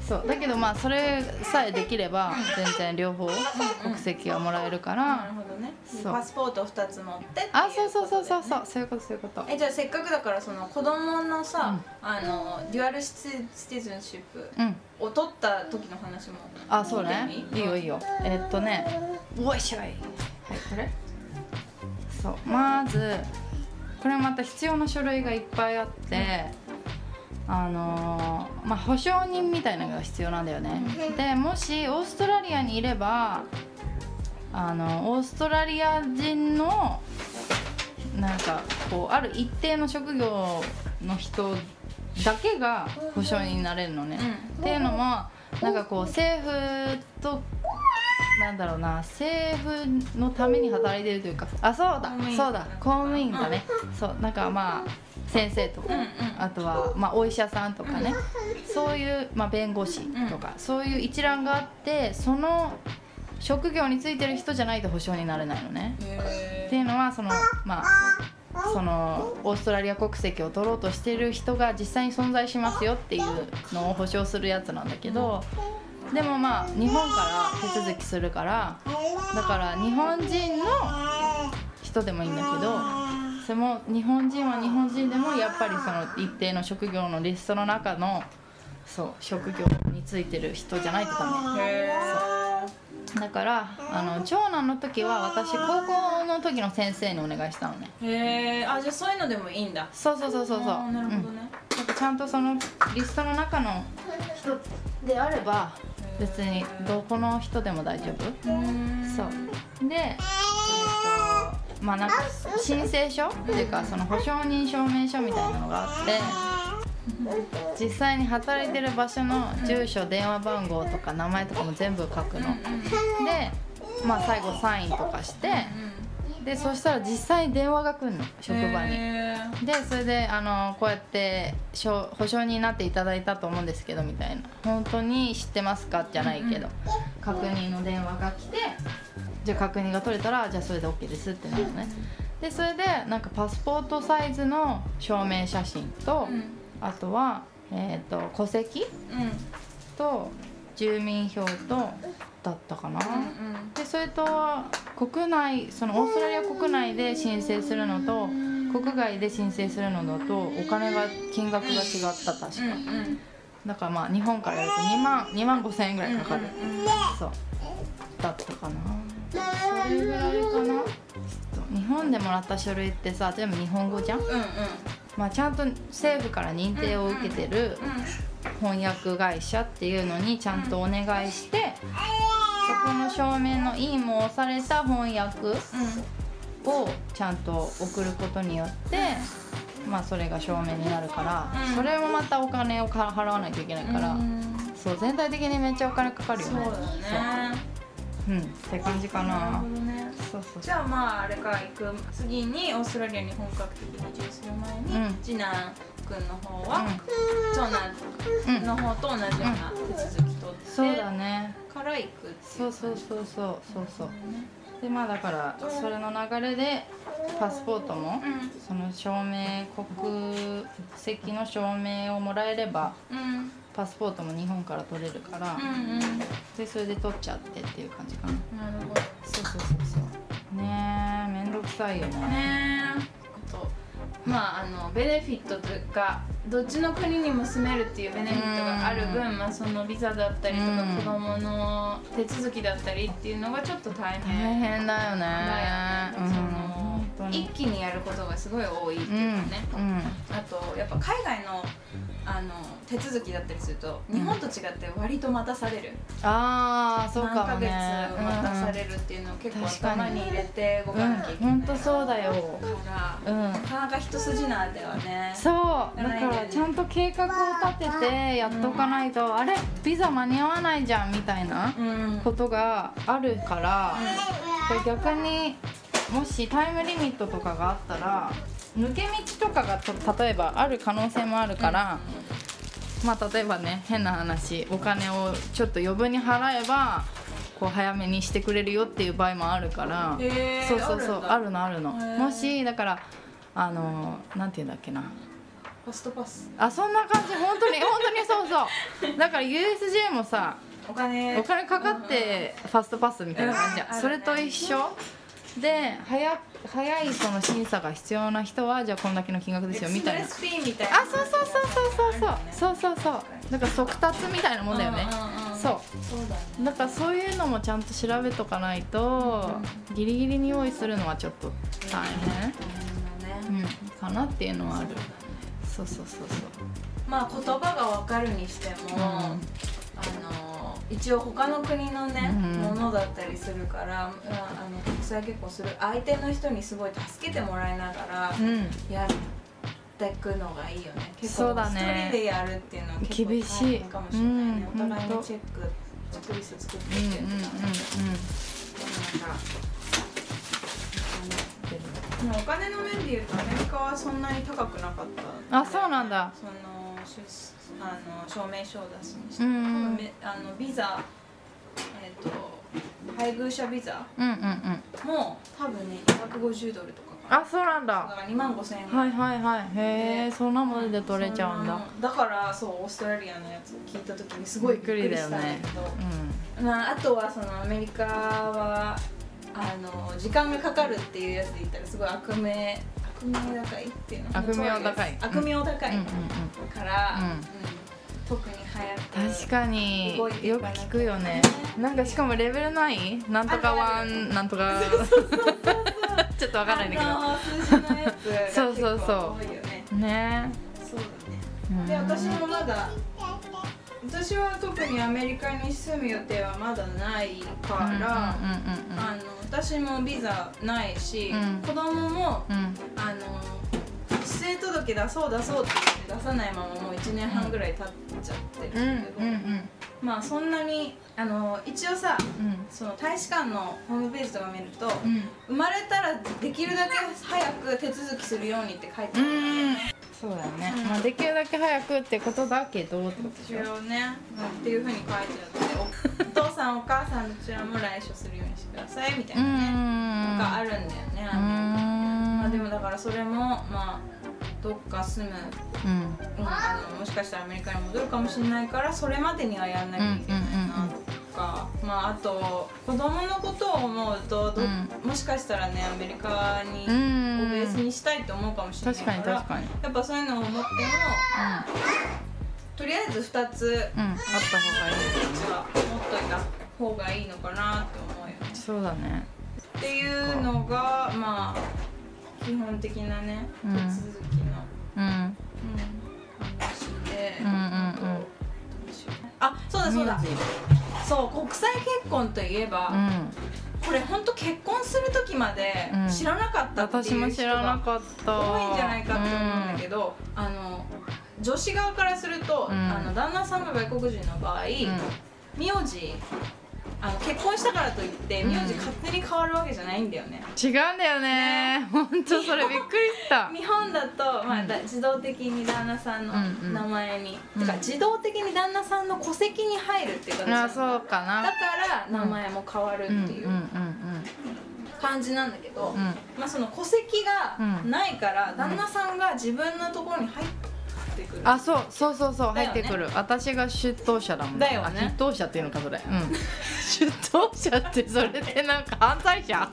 S2: そうだけどまあそれさえできれば全然両方国籍がもらえるか
S1: な
S2: ら
S1: るほど。ね
S2: そう。
S1: パスポート2つ持ってっていう
S2: あそうそうそうそうそう。そういうことそういうこと。
S1: えじゃあせっかくだからその子供のさ、
S2: うん。
S1: あのデュアルシティズンシップ
S2: うん。
S1: を取った時の話も。
S2: あそうね。
S1: 聞い
S2: いいよいいよ。えっとね。おいしょい。はいこれ。そう。まずこれまた必要な書類がいっぱいあってあのーまあ保証人みたいなのが必要なんだよね。でもしオーストラリアにいればあのオーストラリア人のなんかこうある一定の職業の人だけが保証人になれるのね、
S1: う
S2: っていうのもなんかこう政府となんだろうな政府のために働いてるというかあそうだそうだ公務員だね、そうなんかまあ先生とか、
S1: うんうん。
S2: あとは、まあ、お医者さんとかね、そういう、まあ、弁護士とか、そういう一覧があってその職業についてる人じゃないと保証になれないのね。
S1: へ
S2: っていうのはそのまあそのオーストラリア国籍を取ろうとしてる人が実際に存在しますよっていうのを保証するやつなんだけどでもまあ日本から手続きするからだから日本人の人でもいいんだけどそれも日本人は日本人でもやっぱりその一定の職業のリストの中のそう職業についてる人じゃないとダメ。
S1: へ
S2: だからあの長男の時は私高校の時の先生にお願いしたのね。
S1: へえあじゃあそういうのでもいいんだ。
S2: そうそうそうそうそう。
S1: あーなるほど
S2: うん。
S1: ね、
S2: なんかちゃんとそのリストの中の人であれば別にどこの人でも大丈夫。
S1: うん。
S2: そう。で、えっとまあなんか申請書？っていうかその保証人証明書みたいなのがあって実際に働いてる場所の住所電話番号とか名前とかも全部書くの。でまあ最後サインとかして。でそしたら実際に電話が来るの職場に。
S1: へー。
S2: でそれであのこうやって保証人になっていただいたと思うんですけどみたいな。本当に知ってますか？じゃないけど、確認の電話が来てじゃあ確認が取れたらじゃあそれで OK ですってなるのね。でそれでなんかパスポートサイズの証明写真と、
S1: うん
S2: あとは、えー、と戸籍
S1: うん
S2: と住民票とだったかな、
S1: うん
S2: でそれと国内そのオーストラリア国内で申請するのと国外で申請するのだとお金が金額が違った確か、
S1: うんうん。
S2: だからまあ日本からやると2万2万5千円ぐらいかかる、
S1: うんうん。
S2: そう。だったかな。それぐらいかな日本でもらった書類ってさ全部日本語じゃん、
S1: うんうん。
S2: まあ、ちゃんと政府から認定を受けてる翻訳会社っていうのにちゃんとお願いしてそこの証明の印も押された翻訳をちゃんと送ることによって、まあ、それが証明になるから、
S1: うん。
S2: それもまたお金をか払わないといけないから、
S1: うん。
S2: そう全体的にめっちゃお金かかるよね。
S1: そう
S2: ううん。って感じか
S1: な。る
S2: な
S1: ほどね。
S2: そうそう
S1: じゃあまああれから行く次にオーストラリアに本格的に移住する前に、
S2: うん。
S1: 次男くんの方は、
S2: うん。
S1: 長
S2: うん。
S1: 男の方と同じような手続き取って、
S2: そうだね。
S1: から行くっていう
S2: そうそうそうそうそうそう。でまあだからそれの流れでパスポートも
S1: うん。
S2: その証明国籍の証明をもらえれば
S1: うん
S2: パスポートも日本から取れるから、
S1: うんうん。
S2: でそれで取っちゃってっていう感じかな。
S1: なるほど。
S2: そうそうそうそう。ねえめんどくさいよね。
S1: ねえとまああのベネフィットというかどっちの国にも住めるっていうベネフィットがある分、まあ、そのビザだったりとか、
S2: うん。
S1: 子供の手続きだったりっていうのがちょっと大
S2: 大
S1: 変
S2: 変だよね。
S1: だよね、その一気にやることがすごい多いっていうかね、
S2: うんうん。
S1: あとやっぱ海外のあの手続きだったりすると日本と違って割と待たされる、
S2: ああそうかもね。
S1: 何ヶ月待たされるっていうのを結構頭に入れて動
S2: うん。うん
S1: かなきゃいけない、
S2: 本当そうだよ。
S1: から
S2: うん。
S1: なかなか一筋縄ではね。
S2: そう。だからちゃんと計画を立ててやっとかないと、あれビザ間に合わないじゃんみたいな
S1: うん。
S2: ことがあるから、これ逆にもしタイムリミットとかがあったら抜け道とかがと例えばある可能性もあるから、まあ例えばね変な話お金をちょっと余分に払えばこう早めにしてくれるよっていう場合もあるから、
S1: へー
S2: そうそうそうあ
S1: ある
S2: るのあるの。もしだからあのなんていうんだっけな。
S1: ファストパス。
S2: あそんな感じ。本当に本当にそうそう。だから USJ もさ
S1: お金。
S2: お金かかってファストパスみたいな感じじ
S1: うん
S2: ゃんそれと一緒？で早早いその審査が必要な人はじゃあこんだけの金額ですよみたいな。
S1: エクスプレス P みたいな。
S2: あそうそうそうそうそう。そうそうそうそうだから速達みたいなもんだよね。
S1: うんうんうん
S2: そう。
S1: そうだね。
S2: だからそういうのもちゃんと調べとかないとギリギリに用意するのはちょっと大変、うん、かなっていうのはある。そうそうそう
S1: まあ言葉が分かるにしても、
S2: うん。
S1: あの一応他の国のね、
S2: うん。
S1: ものだったりするからああの国際結婚する相手の人にすごい助けてもらいながらやっていくのがいいよね。結構
S2: そうだね。
S1: 一人でやるっていうのは結構
S2: 厳しい
S1: かもしれないね、
S2: うん
S1: お互い
S2: ほんと
S1: にチェックチェックリスト作っていってなんかでもお金の面で言うとアメリカはそんなに高くなかった
S2: あそうなんだ。
S1: その出あの証明書を出すにして
S2: う
S1: も、
S2: んうん。
S1: めあのビザえっ、と配偶者ビザ
S2: うんうんうん。
S1: も多分ね250ドルとか
S2: あそうなんだ。
S1: だから2万5千円
S2: はいはいはい。へえ
S1: で
S2: そんなもので取れちゃうんだ。
S1: だからそうオーストラリアのやつ聞いた時にすごいびっくりしたんだけど。
S2: うん。
S1: まあ、あとはそのアメリカはあの時間がかかるっていうやつで言ったらすごい悪名悪名高いっていうの
S2: 悪名高い。
S1: 悪名高い、から、特に流行って
S2: 確かに。よく聞くよね。なんかしかもレベルない？なんとかワンなんとか。ちょっとわかんないんだけどそうそうそう。[laughs]
S1: ね。
S2: ね。
S1: そうだね。
S2: うん。
S1: で私もまだ私は特にアメリカに住む予定はまだないから、あの私もビザないし、
S2: うん。
S1: 子供も
S2: うん。うん
S1: あの出生届出そう出そうって言って出さないままもう1年半ぐらい経っちゃって
S2: うん
S1: るんだけど、
S2: うん。うん
S1: まあそんなにあの一応さ
S2: うん。
S1: その大使館のホームページとか見ると、
S2: うん。
S1: 生まれたらできるだけ早く手続きするようにって書いてあるんだよね
S2: そうだよね、
S1: うん。
S2: まあ、できるだけ早くってことだけどってことでしょ。
S1: 一応ね、っていうふうに書いてあっておお父さんお母さんどちらも来所するようにしてくださいみたいうなね、
S2: ん
S1: があるんだよね、まあでもだからそれもまあどっか住む、
S2: うん。
S1: うん、あのもしかしたらアメリカに戻るかもしれないからそれまでにはやんなきゃいけないなと。か、まああと子供のことを思うとど、
S2: うん。
S1: もしかしたらねアメリカに、
S2: うん。
S1: をベースにしたいと思うかもしれない
S2: 確
S1: か
S2: から
S1: やっぱそういうのを思ってもとりあえず2つ
S2: あった方がいい。
S1: 実は持っといた方がいいのかなって思うよね。
S2: そうだね。
S1: っていうのがまあ基本的なね
S2: うん。
S1: 手続きの、
S2: うん。
S1: うん話で、
S2: うんうんうん
S1: あそうだそうだ。そう国際結婚といえば、
S2: うん。
S1: これ本当結婚する時まで
S2: うん。
S1: 知らなかったっていう人が
S2: らなかった。
S1: 多いんじゃないかって思うんだけど、あの女子側からすると、
S2: うん。
S1: あの旦那さんが外国人の場合、名字あの結婚したからといって
S2: うん。
S1: 名字勝手に変わるわけじゃないんだよね、
S2: 違うんだよね。本当それびっくりした。[laughs]
S1: 日本だと、まあ、だ自動的に旦那さんの
S2: うんうん。
S1: 名前に、
S2: うん。
S1: てか自動的に旦那さんの戸籍に入るっていう形な
S2: あ
S1: の
S2: そうかな。
S1: だから名前も変わるって
S2: うんうん
S1: いううん。感じなんだけど、
S2: うん。うん
S1: まあ、その戸籍が
S2: うん。
S1: ないから、旦那さんが自分のところに入ってくる。
S2: あそうそうそうそう
S1: ね。
S2: 入ってくる。私が出頭者だもん
S1: だよね。
S2: 頭者っていうのかそれ。うん出頭者ってそれってなんか犯罪者？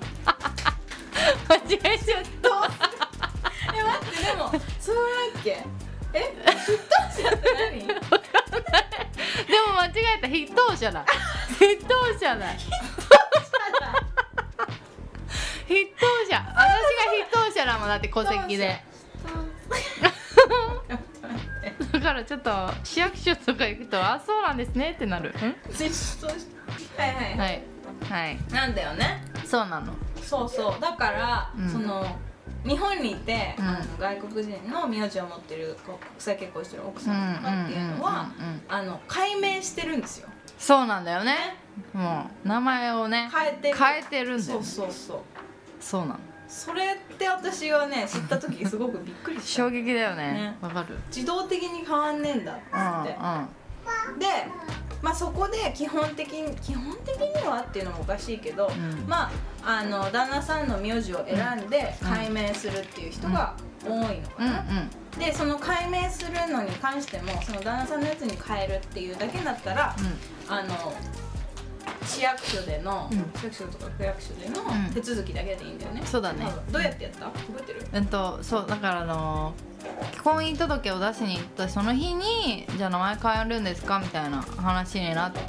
S2: 間違えちゃった。[laughs]
S1: え待ってでもそうだっけ？え出頭者って何？
S2: でも間違えた。筆頭者だ。筆頭者だ。筆頭者私が筆頭者だもんだって戸籍で。[laughs] だからちょっと市役所とか行くとあそうなんですねってなる。ん？
S1: はいはい、はい、なんだよね。
S2: そうなの。
S1: そうそう。だから、
S2: うん。
S1: その日本にいて、
S2: うん。
S1: あの外国人の名字を持ってるこう国際結婚してる奥さんとかっていうのは
S2: うんうんうんうん
S1: あの解明してるんですよ。
S2: そうなんだよね。もう名前をね
S1: 変えてる。
S2: 変えてるんだよ、ね、
S1: そうそうそう。
S2: そうなの。
S1: それって私はね知った時すごくびっくりした。[laughs]
S2: 衝撃だよね。
S1: ね。
S2: わかる。
S1: 自動的に変わんねえんだっつって、で、まあ、そこで基本的に基本的にはっていうのもおかしいけど、
S2: うん。
S1: まああの旦那さんの名字を選んで
S2: うん。
S1: 解明するっていう人が多いのか
S2: うんうん。
S1: な、でその解明するのに関してもその旦那さんのやつに変えるっていうだけだったら、あの市役所での、
S2: うん。
S1: 市役所とか区役所での
S2: うん。
S1: 手続きだけでいいんだよね、
S2: そうだね。
S1: どうやってやった？覚えてる？
S2: うんとそうだからあの婚姻届を出しに行ったその日にじゃあ名前変えるんですかみたいな話になって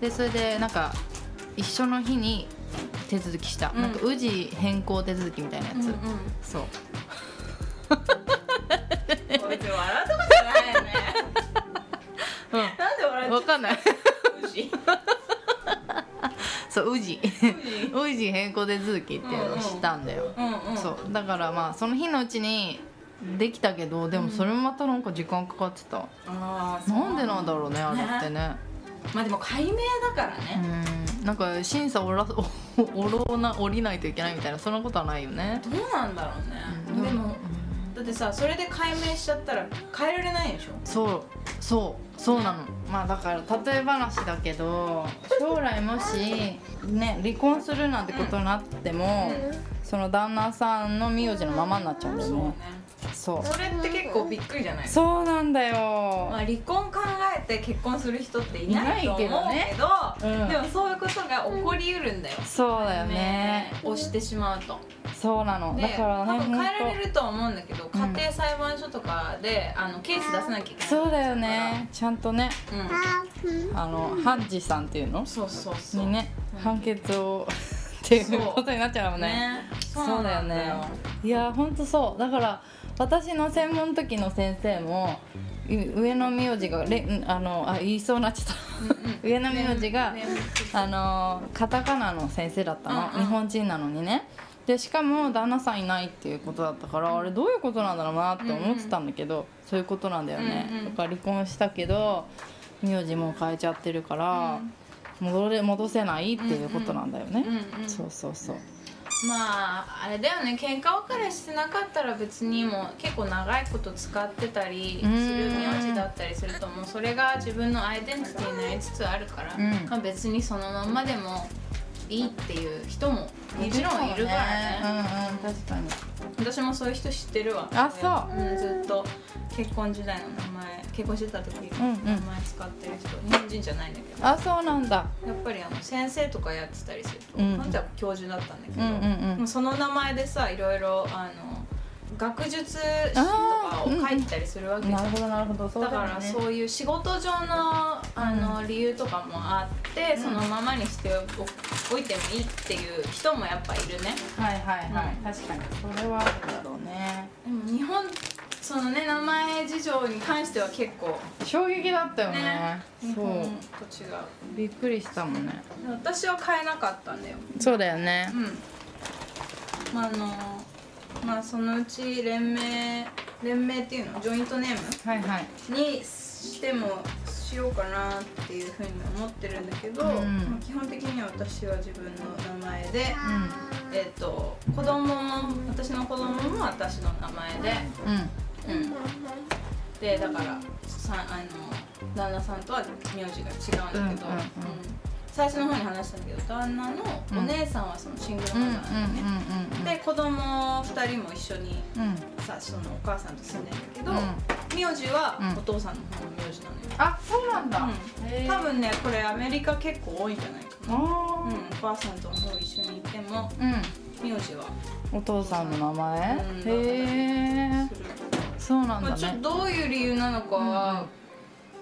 S2: でそれでなんか一緒の日に手続きした、
S1: うん。
S2: なんか氏変更手続きみたいなやつ、
S1: うんうん。
S2: そう。
S1: 別に笑うとこじゃないよね
S2: うん。
S1: なんで笑っちゃっ
S2: わかんない。[laughs] そう氏氏 [laughs] 変更手続きっていうのをしたんだよ、
S1: うんうん。
S2: そう。だからまあその日のうちにできたけどでもそれもまたなんか時間かかってた、
S1: ああそう。
S2: なんでなんだろうねあれってね。
S1: まあでも解明だから
S2: う
S1: ね、
S2: ん。なんか審査おらおおろな降りないといけないみたいなそんなことはないよね、
S1: どうなんだろうね、
S2: うん。
S1: でもだってさそれで解明しちゃったら変えられないでしょ？
S2: そう。そう。そうなの。まあだから例え話だけど将来もしね離婚するなんてことになっても、その旦那さんの名字のままになっちゃうんだよねそう。
S1: それって結構びっくりじゃない？
S2: そうなんだ
S1: まあ、
S2: よ
S1: 離婚考えて結婚する人っていないと思うけど
S2: いないけどね。うん。
S1: でもそういうことが起こりうるんだよ、
S2: そうだよね。
S1: 押してしまうと。
S2: そうなの。
S1: で
S2: だからね
S1: 多分変えられるとは思うんだけど、家庭裁判所とかであのケース出さなきゃいけない
S2: そうだよね。ちゃんとね。
S1: うん。
S2: あのハンジさんっていうの？
S1: そうそうそう。
S2: にね
S1: うん
S2: 判決を [laughs] っていうことになっちゃうもんね。
S1: ね。
S2: そうだよね。いやほんとそう。だから私の専門の時の先生もい上の名字がれんあのあ言いそうになっちゃった。上の名字が
S1: ね
S2: あのカタカナの先生だったの、日本人なのにね。でしかも旦那さんいないっていうことだったから、あれどういうことなんだろうなって思ってたんだけど、そういうことなんだよね、
S1: うんうん。
S2: だから離婚したけど名字も変えちゃってるから、戻れ戻せないっていうことなんだよね、
S1: うんうん。
S2: そうそうそう
S1: まああれだよね。喧嘩別れしてなかったら別にもう結構長いこと使ってたりする名字だったりするともうそれが自分のアイデンティティになりつつあるから、
S2: うん。
S1: まあ、別にそのまんまでもいいっていう人ももちろんいるからね。
S2: うんうん確かに。
S1: 私もそういう人知ってるわ。
S2: あそう。
S1: うん、ずっと結婚時代の名前結婚してた時名前使ってる人、日本人じゃないんだけど。
S2: あそうなんだ。
S1: やっぱりあの先生とかやってたりすると、
S2: うん。
S1: 本当は教授だったんだけど、
S2: うんうんうん。
S1: もうその名前でさいろいろあの学術誌とかを書いてたりするわけじゃん。
S2: なるほどなるほど。そう
S1: だからそういう仕事上のあの理由とかもあって、そのままにしておおいてもいいっていう人もやっぱいるね。
S2: はいはいはい、
S1: うん。
S2: 確かに。それはあるだろうね。
S1: でも日本そのね名前事情に関しては結構
S2: 衝撃だったよね。
S1: ね日
S2: そう。
S1: 本と違う。
S2: びっくりしたもんね。
S1: 私は変えなかったんだよ。
S2: そうだよね。
S1: うん。まああのまあそのうち連盟連盟っていうのジョイントネー
S2: はいはい。
S1: ムにしてもしようかなっていうふうに思ってるんだけど、
S2: うん。
S1: まあ基本的には私は自分の名前で、
S2: う
S1: えっと子供も私の子供も私の名前で、
S2: んうん。
S1: うん、でだからさあの旦那さんとは名字が違うんだけど、
S2: うん
S1: 最初の方に話したんだけど旦那のお姉さんはそのシングルマザーなんだよね、
S2: うん
S1: で子供2人も一緒にさそのお母さんと住んでるんだけど、
S2: うん。
S1: 名字は
S2: うん
S1: お父さんの方の名字なのよ、
S2: あそうなんだ、
S1: 多分ねこれアメリカ結構多いんじゃないかな、お母さんとの方一緒にいても
S2: ー
S1: 名字は。
S2: うんお父さんの名前、
S1: うん
S2: へえ。そうなんだ
S1: どういう理由なのかは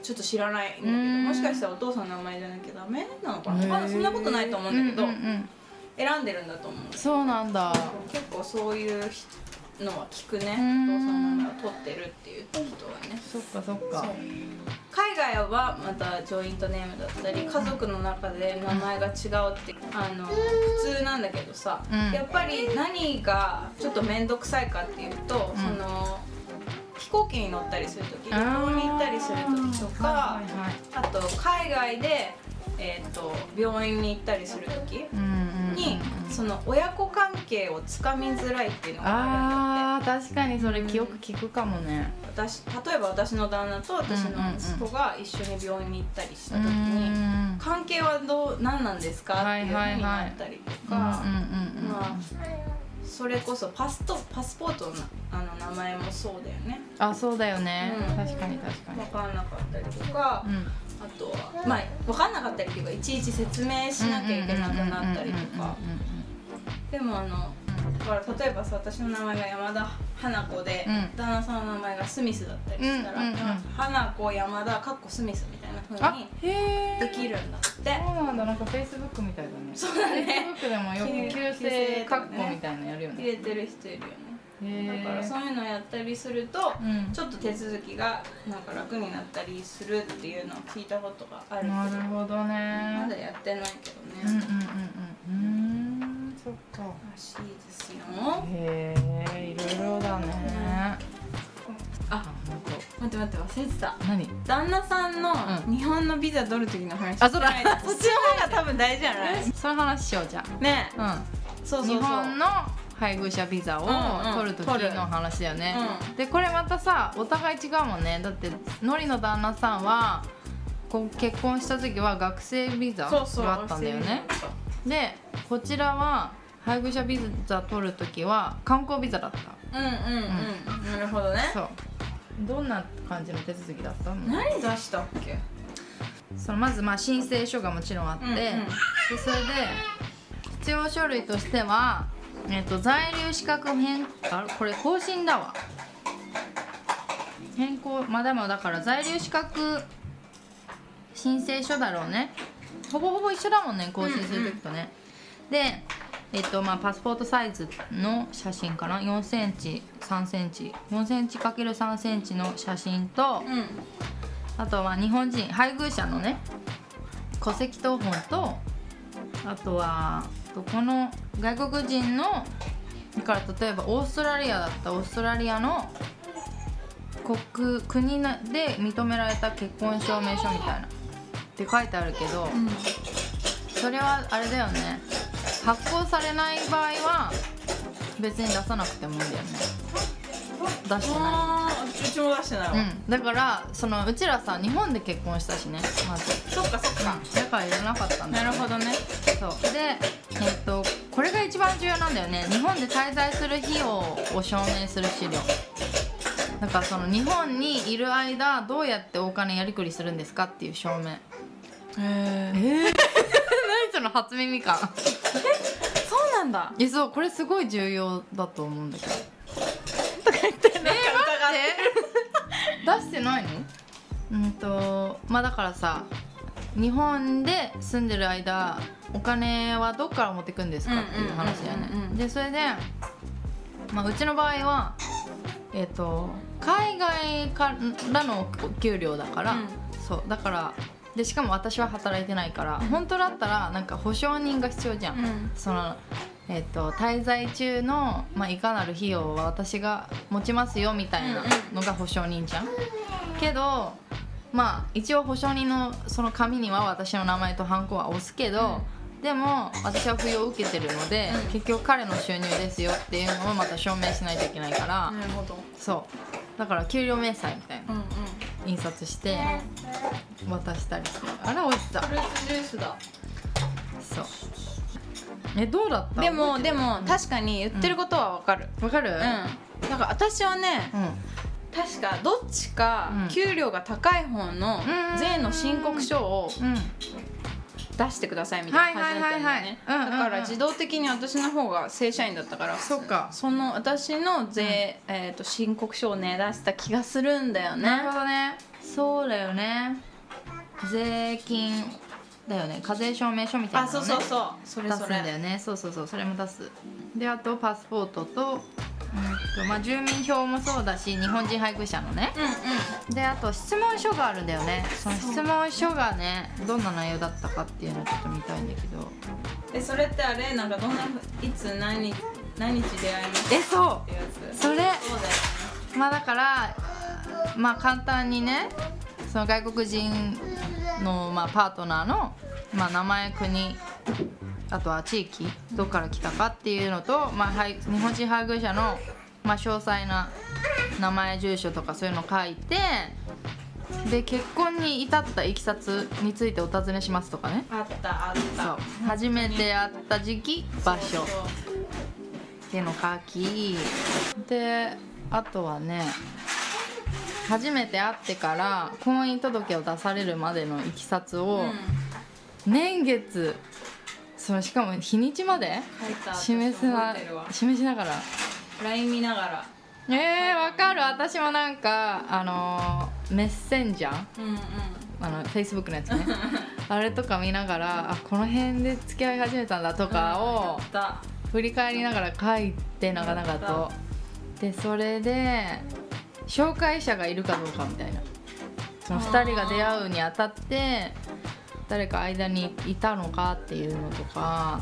S1: ちょっと知らないんだけど、
S2: うん。
S1: もしかしたらお父さんの名前じゃなきゃダメなのかな、まあ、そんなことないと思うんだけど、
S2: うんうんうん。
S1: 選んでるんだと思う。
S2: そうなんだ。
S1: 結構そういうのは聞くね。お父さ
S2: うん
S1: んの名前を取ってるっていう人はね。
S2: そっかそっか。
S1: 海外はまたジョイントネームだったり家族の中で名前が違うってあの普通なんだけどさ、
S2: うん。
S1: やっぱり何がちょっと面倒くさいかっていうと、
S2: うん。
S1: その飛行機に乗ったりする時旅行に行ったりする時とか
S2: はいはいはい。
S1: あと海外で、えー、と病院に行ったりする時
S2: うんうんうん
S1: に、その親子関係をつかみづらいっていうのがあるんだって。
S2: 確かにそれよく聞くかもね。
S1: 私例えば私の旦那と私の息子が一緒に病院に行ったりした時に、
S2: うん
S1: 関係はどう何なんですかっていうふうになったりとか、
S2: うんうんうん
S1: まあそれこそパスとパスポートのあの名前もそうだよね。
S2: あそうだよね、
S1: うん。
S2: 確かに確かに。
S1: 分かんなかったりとか、
S2: うん。
S1: あとはまあ分かんなかったりっていうかいちいち説明しなきゃいけなくなったりとか。でもあのだから例えばさ私の名前が山田花子で、
S2: うん。
S1: 旦那さんの名前がスミスだったりしたら、
S2: うんうんうん。
S1: 花子山田かっこスミスみたいな風
S2: あ
S1: に
S2: へえ
S1: できるんだって。
S2: そうなんだ。なんかフェイスブックみたいだね。
S1: そうだね。
S2: フェイスブックでもよく旧姓カッコみたいなのやるよね。
S1: 入れてる人いるよね。だからそういうのやったりすると、
S2: うん。
S1: ちょっと手続きがなんか楽になったりするっていうのを聞いたことがある
S2: なるほど
S1: ま
S2: ね
S1: だやってないけどね、
S2: うんうんうんうんうんそっから
S1: しいですよ
S2: へえいろいろだね
S1: 待って待って忘れてた。
S2: 当何？
S1: 旦那さんの
S2: うん。
S1: 日本のビザ取る時の話
S2: あそうだ。[laughs]
S1: そっちの方が多分大事じゃない
S2: その話しようじゃ
S1: ね。
S2: あうん。
S1: そうそう
S2: 日本の配偶者ビザを
S1: うんうん
S2: 取る時の話だよね、
S1: う
S2: でこれまたさお互い違うもんね。だってのりの旦那さんはこう結婚した時は学生ビザがあったんだよね。でこちらは配偶者ビザ取る時は観光ビザだった。
S1: うんうん。うん、なるほどね。
S2: そうどんな感じの手続きだったの？
S1: 何出したっけ？
S2: そのまずまあ申請書がもちろんあって、
S1: うんうん。
S2: でそれで必要書類としてはえっ、と在留資格変あこれ更新だわ。変更まあでもだから在留資格申請書だろうね。ほぼほぼ一緒だもんね更新する時とね、でえっとまあパスポートサイズの写真かな。4センチ3センチ。4センチ ×3 センチの写真と、
S1: うん
S2: あとは日本人配偶者のね戸籍謄本とあとはこの外国人のから例えばオーストラリアだったオーストラリアの国国で認められた結婚証明書みたいな。って書いてあるけど、それはあれだよね。発行されない場合は別に出さなくてもいいんだよね。出してない。
S1: ちも出してないわ、
S2: うん、だからそのうちらさ日本で結婚したしねまず。
S1: そっかそっか、
S2: だからいらなかったんだ。
S1: なるほどね。
S2: そう。でえっとこれが一番重要なんだよね。日本で滞在する費用を証明する資料。だからその日本にいる間どうやってお金やりくりするんですかっていう証明。
S1: へえ
S2: え何その初耳感
S1: そうなんだ。
S2: えそうこれすごい重要だと思うんだけど。
S1: とか言って。なんか
S2: 出してないの？うんとまあだからさ日本で住んでる間お金はどっから持ってくんですか？っていう話だよね。でそれで、まあ、うちの場合はえっ、と海外からのお給料だから、
S1: うん。
S2: そうだからでしかも私は働いてないから、本当だったらなんか保証人が必要じゃん、
S1: うん。
S2: そのえっと滞在中の、まあ、いかなる費用は私が持ちますよみたいなのが保証人じゃん、けどまあ一応保証人のその紙には私の名前とハンコは押すけど、でも私は扶養を受けてるので、
S1: うん。
S2: 結局彼の収入ですよっていうのをまた証明しないといけないから、
S1: なるほど。
S2: そう。だから給料明細みたいな。
S1: うんうん
S2: 印刷して渡したりしてあら美味しそう。
S1: フルーツジュースだ。
S2: そう。えどうだった？
S1: でもでも確かに言ってることはわかる。
S2: わかる？
S1: うん、なんか私はね
S2: うん
S1: 確かどっちか
S2: うん。
S1: 給料が高い方の
S2: うん。
S1: 税の申告書を
S2: うん
S1: 出してくださいみたいな感じだったんだよね。だから自動的に私の方が正社員だったから。
S2: そっか。
S1: その私の税、えー、と申告書をね出した気がするんだよね。
S2: なるほどね。そうだよね。税金だよね。課税証明書みたい
S1: あ
S2: なの、ね、
S1: そうそうそう。それ
S2: 出す
S1: それ
S2: んだよね。そうそうそう。それも出す。であとパスポートと,、うんとまあ、住民票もそうだし日本人配偶者のね。
S1: うん
S2: であと質問書があるんだよね。その質問書がねどんな内容だったかっていうのをちょっと見たいんだけど。
S1: うんえそれってあれ？なんかどんないつ何日何日出会いました？
S2: えそう。
S1: ってやつ。
S2: それ。
S1: そうだよね。
S2: まあだからまあ簡単にねその外国人の、まあ、パートナーの、まあ、名前国あとは地域どこから来たかっていうのと、まあ、はい日本人配偶者の、まあ、詳細な名前住所とかそういうの書いてで結婚に至ったいきさつについてお尋ねしますとかね。
S1: あったあった。
S2: そう。初めて会った時期場所。っていうのを書き。であとはね初めて会ってから婚姻届を出されるまでのいきさつを年月そのしかも日にちまで示すな示しながら。
S1: LINE 見ながら。
S2: えー、わかる。私もなんかあのーメッセンジャー
S1: うんうん。
S2: あの Facebook のやつね。[laughs] あれとか見ながらあこの辺で付き合い始めたんだとかを振り返りながら書いて長々と。でそれで紹介者がいるかどうかみたいな。その2人が出会うにあたって誰か間にいたのかっていうのとか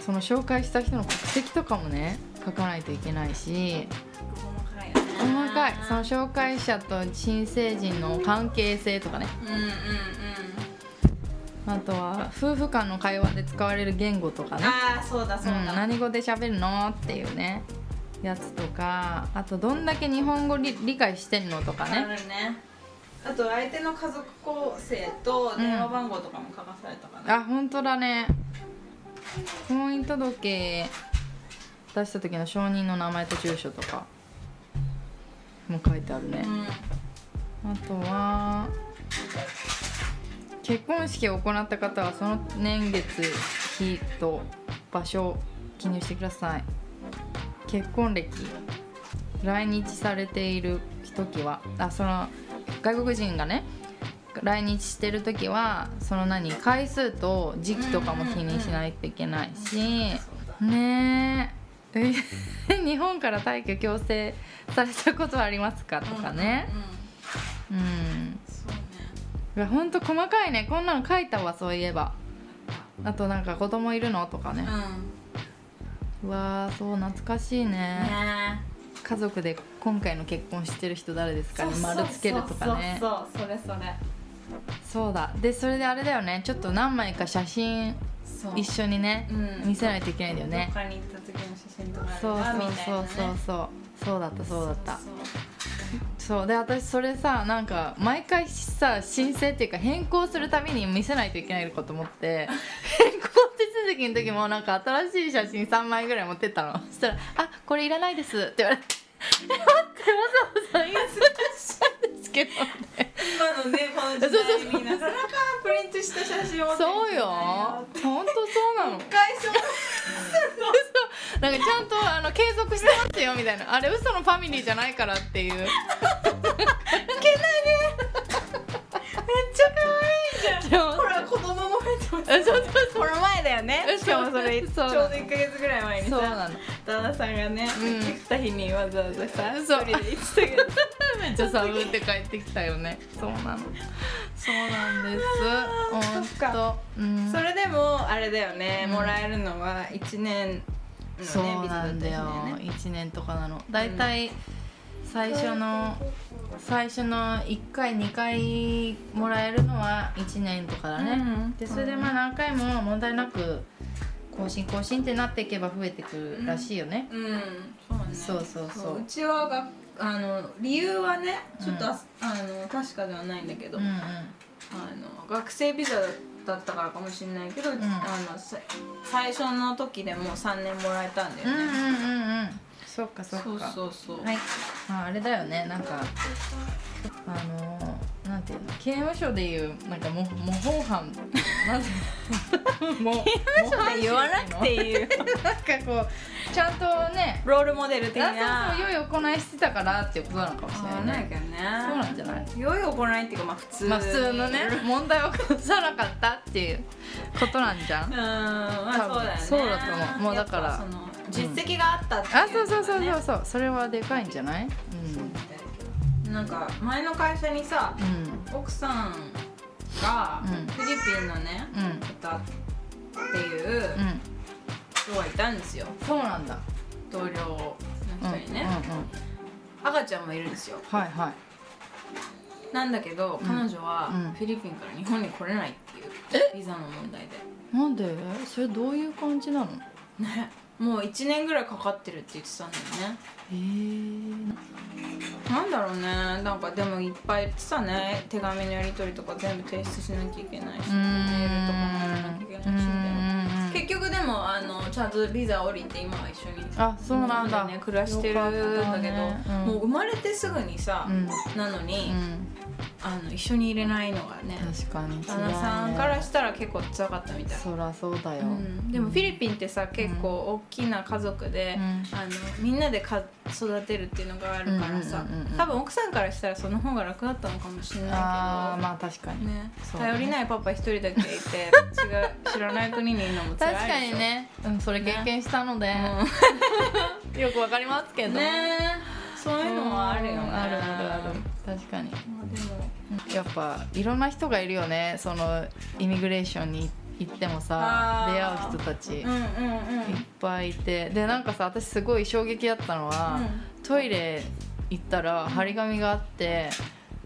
S2: その紹介した人の国籍とかもね書かないといけないし
S1: 細かいよね
S2: 細かい。その紹介者と新成人の関係性とかね。
S1: うんうんうん。
S2: あとは夫婦間の会話で使われる言語とかね。
S1: ああそうだそう
S2: うん、
S1: だ、
S2: 何語で喋るのっていうねやつとかあとどんだけ日本語理理解してんのとか
S1: あ
S2: ね
S1: るねあと相手の家族構成と電話番号とかも書かされたかな、
S2: あ本当だね。婚姻届出した時の証人の名前と住所とかも書いてあるね、あとは結婚式を行った方はその年月日と場所記入してください。結婚歴来日されている時はあその外国人がね来日してる時はその何回数と時期とかも気にしないといけないしねえ。[laughs] 日本から退去強制されたことはありますかとかね。
S1: うん。
S2: うん。
S1: そうね。
S2: いやほんと細かいね。こんなの書いたわそういえば。あとなんか子供いるのとかね。
S1: うん。
S2: うわーそう懐かしいね。
S1: ね
S2: 家族で今回の結婚してる人誰ですかに丸つけるとかね。
S1: そうそうそれそれ。
S2: そうだ。でそれであれだよね。ちょっと何枚か写真一緒にね
S1: うん。
S2: 見せないといけないんだよね。そうそうそうそうそう。そうだったそうだった。
S1: そう
S2: そう。で私それさなんか毎回さ申請っていうか変更するたびに見せないといけないこと思って [laughs] 変更手続きの時もなんか新しい写真3枚ぐらい持ってったの。そしたら「あこれいらないです」って言われて「え待ってわざわざ印刷したんですけどね」
S1: 今のねこの時代になかなかプリントした写真を
S2: そうよ。ほんとそうなの。
S1: 会社
S2: 嘘なんかちゃんとあの継続してますよみたいな。あれ嘘のファミリーじゃないからっていう。[laughs]
S1: めっちゃ可愛いじゃん。
S2: そう
S1: ほら子供も入ってます
S2: そうそう
S1: この前だよね。
S2: そう
S1: しかもそれちょうど
S2: そう
S1: 1ヶ月ぐらい前にさ
S2: そうなの。
S1: 旦那さんがね
S2: うん。
S1: 行った日にわざわざさ
S2: そう。
S1: 一人で行ってたけど。[laughs]
S2: めっちゃ寒って帰ってきたよね。そうなの。そうなんです。ほうん、
S1: それでもあれだよね。
S2: うん。
S1: もらえるのは1年のね
S2: そうなんだよ。
S1: ビザ
S2: 1年とかなの。だいたい最初の最初の1回2回もらえるのは1年とかだね、
S1: うん
S2: でそれでまあ何回も問題なく更新更新ってなっていけば増えてくるらしいよね、
S1: うん。そうね。
S2: そうそうそう。
S1: うちはがあの理由はねちょっと、
S2: うん
S1: ああの確かではないんだけど、
S2: うんうん。
S1: あの学生ビザだったからかもしれないけど、
S2: ん。
S1: あのさ最初の時でもう3年もらえたんだよね、
S2: うんうんうんうんそっかそっか。
S1: そうそうそう、
S2: はい、ああれだよね。なんかあのー、なんていうの？刑務所でいうなんか模模倣犯。なんていう刑務
S1: 所で言わなくていいよ
S2: なんかこうちゃんとね
S1: ロールモデル的
S2: あ
S1: な
S2: そうそう良い行いしてたからっていうことなのかもしれ
S1: あ
S2: ない
S1: けどね
S2: そうなんじゃない
S1: 良い行いっていうかまあ普通に
S2: まあ普通のね問題を起こさなかったっていうことなんじゃ
S1: うんんまあそうだよね
S2: そうだと思うもうだから
S1: 実績があったっていう
S2: あそうそうそうそうそう。それはでかいんじゃない？
S1: なんか前の会社にさ
S2: うん。
S1: 奥さんが
S2: うん。
S1: フィリピンのね
S2: うん。うん
S1: 方っていう
S2: うん。
S1: 人がいたんですよ。
S2: そうなんだ。
S1: 同僚の
S2: うん
S1: 人にね。
S2: うんうん
S1: 赤ちゃんもいるんですよ。
S2: はいはい。
S1: なんだけど
S2: うん。
S1: 彼女は
S2: うん。
S1: フィリピンから日本に来れないっていう。ビザの問題で。
S2: なんで？それどういう感じなの？
S1: ねもう1年ぐらいかかってるって言ってたんだよね。
S2: へえ
S1: なんだろうね。なんかでもいっぱい言ってたね。手紙のやり取りとか全部提出しなきゃいけないし。メールとかもやらなきゃいけないし結局でもあのちゃんとビザ降りて今は一緒に
S2: あそうなんだ。
S1: ね暮らしてるんだけど
S2: ね。うん。
S1: もう生まれてすぐにさ、
S2: うん。
S1: なのに、
S2: うん
S1: あの一緒に入れないのがね
S2: 確かに。
S1: 旦那さんからしたら結構辛かったみたい、
S2: そらそうだよ、
S1: うん、でもフィリピンってさ結構大きな家族で、
S2: うん。
S1: あのみんなでか育てるっていうのがあるからさ、多分奥さんからしたらその方が楽だったのかもしれないけど。
S2: あーまあ確かに、
S1: ね頼りないパパ一人だけいて違う知らない国にいるのも辛い
S2: 確かにね、うん、それ経験したので、
S1: う [laughs]
S2: よくわかりますけど。
S1: んね。そういうのはあるよね。
S2: うんあるあるある確かに。
S1: まあでも。
S2: やっぱいろんな人がいるよね。そのイミグレーションに行ってもさ出会う人たち、
S1: うんうんうん。
S2: いっぱいいて。でなんかさ私すごい衝撃だったのは、トイレ行ったら張り紙があって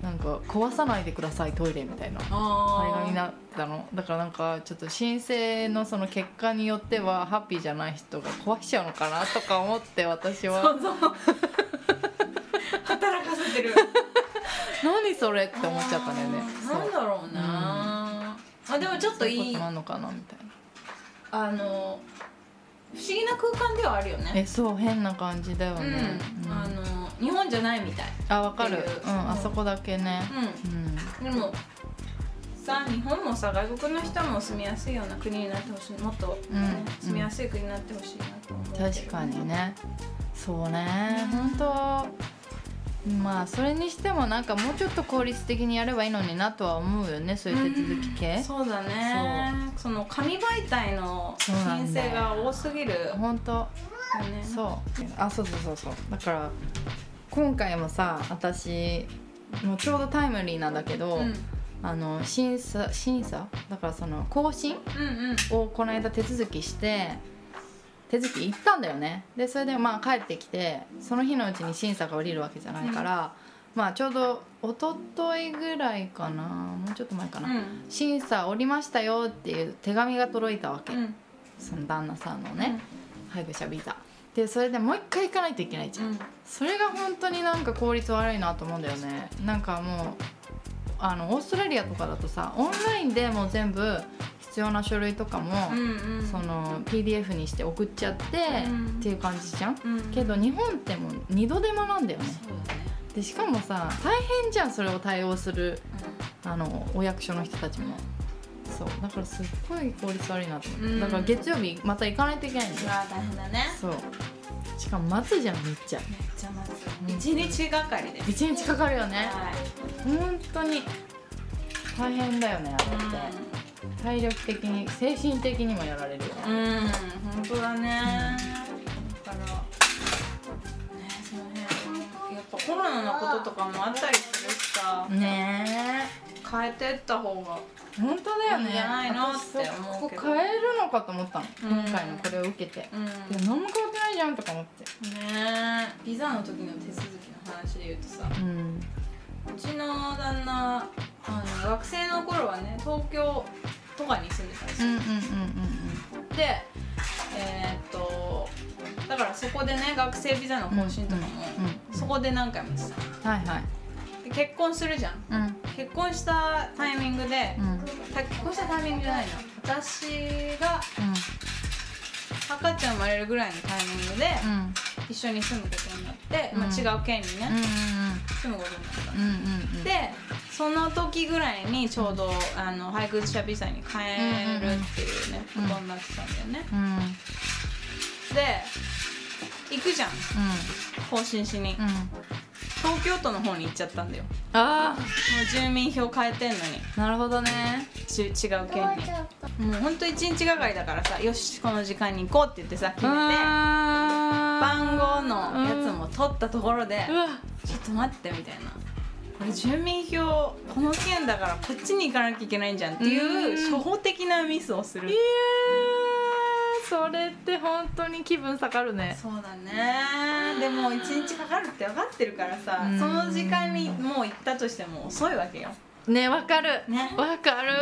S2: なんか壊さないでくださいトイレみたいな。張り
S1: あ
S2: 紙になったの。だからなんかちょっと申請のその結果によってはハッピーじゃない人が壊しちゃうのかなとか思って私は。
S1: 働かせてる。
S2: 何それって思っちゃったんだよね。
S1: なんだろうな、あでもちょっといい。
S2: あんのかなみたいな。
S1: あの不思議な空間ではあるよね。
S2: えそう変な感じだよ
S1: うん、
S2: ね、うん。
S1: あの日本じゃないみたい。
S2: あわかる。
S1: う。
S2: うんあそこだけね。
S1: う。
S2: うん。
S1: ん。でもさ日本もさ外国の人も住みやすいような国になってほしい。もっと、ね
S2: うん。
S1: 住みやすい国になってほしいなと思う
S2: 確かにね。そうね。本当まあそれにしてもなんかもうちょっと効率的にやればいいのになとは思うよねそういう手続き系。
S1: そうだね。その紙媒体の申請が多すぎる。よ。
S2: 本当。
S1: ね。
S2: そう。あそうそうそうそう。だから今回もさ私もうちょうどタイムリーなんだけど、
S1: うん。
S2: あの審査審査？だからその更新
S1: うんうん。
S2: をこの間手続きして手続き行ったんだよね。でそれでまあ帰ってきてその日のうちに審査が下りるわけじゃないから、まあちょうど一昨日ぐらいかなもうちょっと前かな、
S1: うん。
S2: 審査降りましたよっていう手紙が届いたわけ、
S1: うん。
S2: その旦那さんのね、配偶者ビザ。でそれでもう一回行かないといけないじゃん、
S1: うん。
S2: それが本当になんか効率悪いなと思うんだよね。なんかもうあのオーストラリアとかだとさオンラインでもう全部必要な書類とかも、
S1: うんうん。
S2: その PDF にして送っちゃって、
S1: うん。
S2: っていう感じじゃん、
S1: うん。
S2: けど日本ってもう二度手間なんだよね。でしかもさ大変じゃんそれを対応するあのお役所の人たちも。そう。だからすっごい効率悪いなと思って、
S1: うん。
S2: だから月曜日また行かないといけないんだよ
S1: 大変だね。
S2: そう。しかも待つじゃんめっちゃ。
S1: めっちゃ待
S2: うん。
S1: つ一日がかりです。
S2: 一日かかるよね。
S1: はい。
S2: 本当に。大変だよねあれって、体力的に精神的にもやられるよ。ね、
S1: うんうん本当だね。だからねその辺やっぱコロナのこととかもあったりするしさ。
S2: ね
S1: 変えてった方が。
S2: え本当だよね。
S1: じゃないの？って思う
S2: 変えるのかと思ったの、
S1: うん
S2: 今回のこれを受けて、
S1: うん。
S2: で何も変わってないじゃんとか思って。
S1: ねえ。ビザの時の手続きの話で言うとさ。
S2: うん。
S1: うちの旦那あの学生の頃はね東京とかに住んでたんですよ、
S2: うんうんうん
S1: でえーっとだからそこでね学生ビザの更新とかも、
S2: うんうん
S1: そこで何回もしてた。
S2: はいはい。
S1: で結婚するじゃん。
S2: うん。
S1: 結婚したタイミングで、
S2: うん。
S1: た結婚したタイミングじゃないな。私が赤ちゃん生まれるぐらいのタイミングで
S2: うん
S1: 一緒に住むことになって、
S2: うん。
S1: まあ、違う県にね、
S2: うんうん
S1: 住むことになった、
S2: うんうんうん。
S1: でその時ぐらいにちょうどあの配偶者ビザに変えるっていうね、
S2: うん
S1: ことになってたんだよね、で行くじゃん。更新しに、
S2: うん
S1: 東京都の方に行っちゃったんだよ。
S2: あ
S1: もう住民票変えてんのに。
S2: あなるほどね。
S1: ち違う県にもうほんと一日がかりだからさよしこの時間に行こうって言ってさ決めて番号のやつも取ったところでちょっと待ってみたいな。これ住民票この県だからこっちに行かなきゃいけないんじゃんっていう
S2: うん。
S1: 初歩的なミスをする。
S2: いやーそれって本当に気分下がるね。
S1: そうだね。でも一日かかるって分かってるからさ
S2: うん。
S1: その時間にもう行ったとしても遅いわけよ。
S2: ねわかる。
S1: ね。
S2: わかる。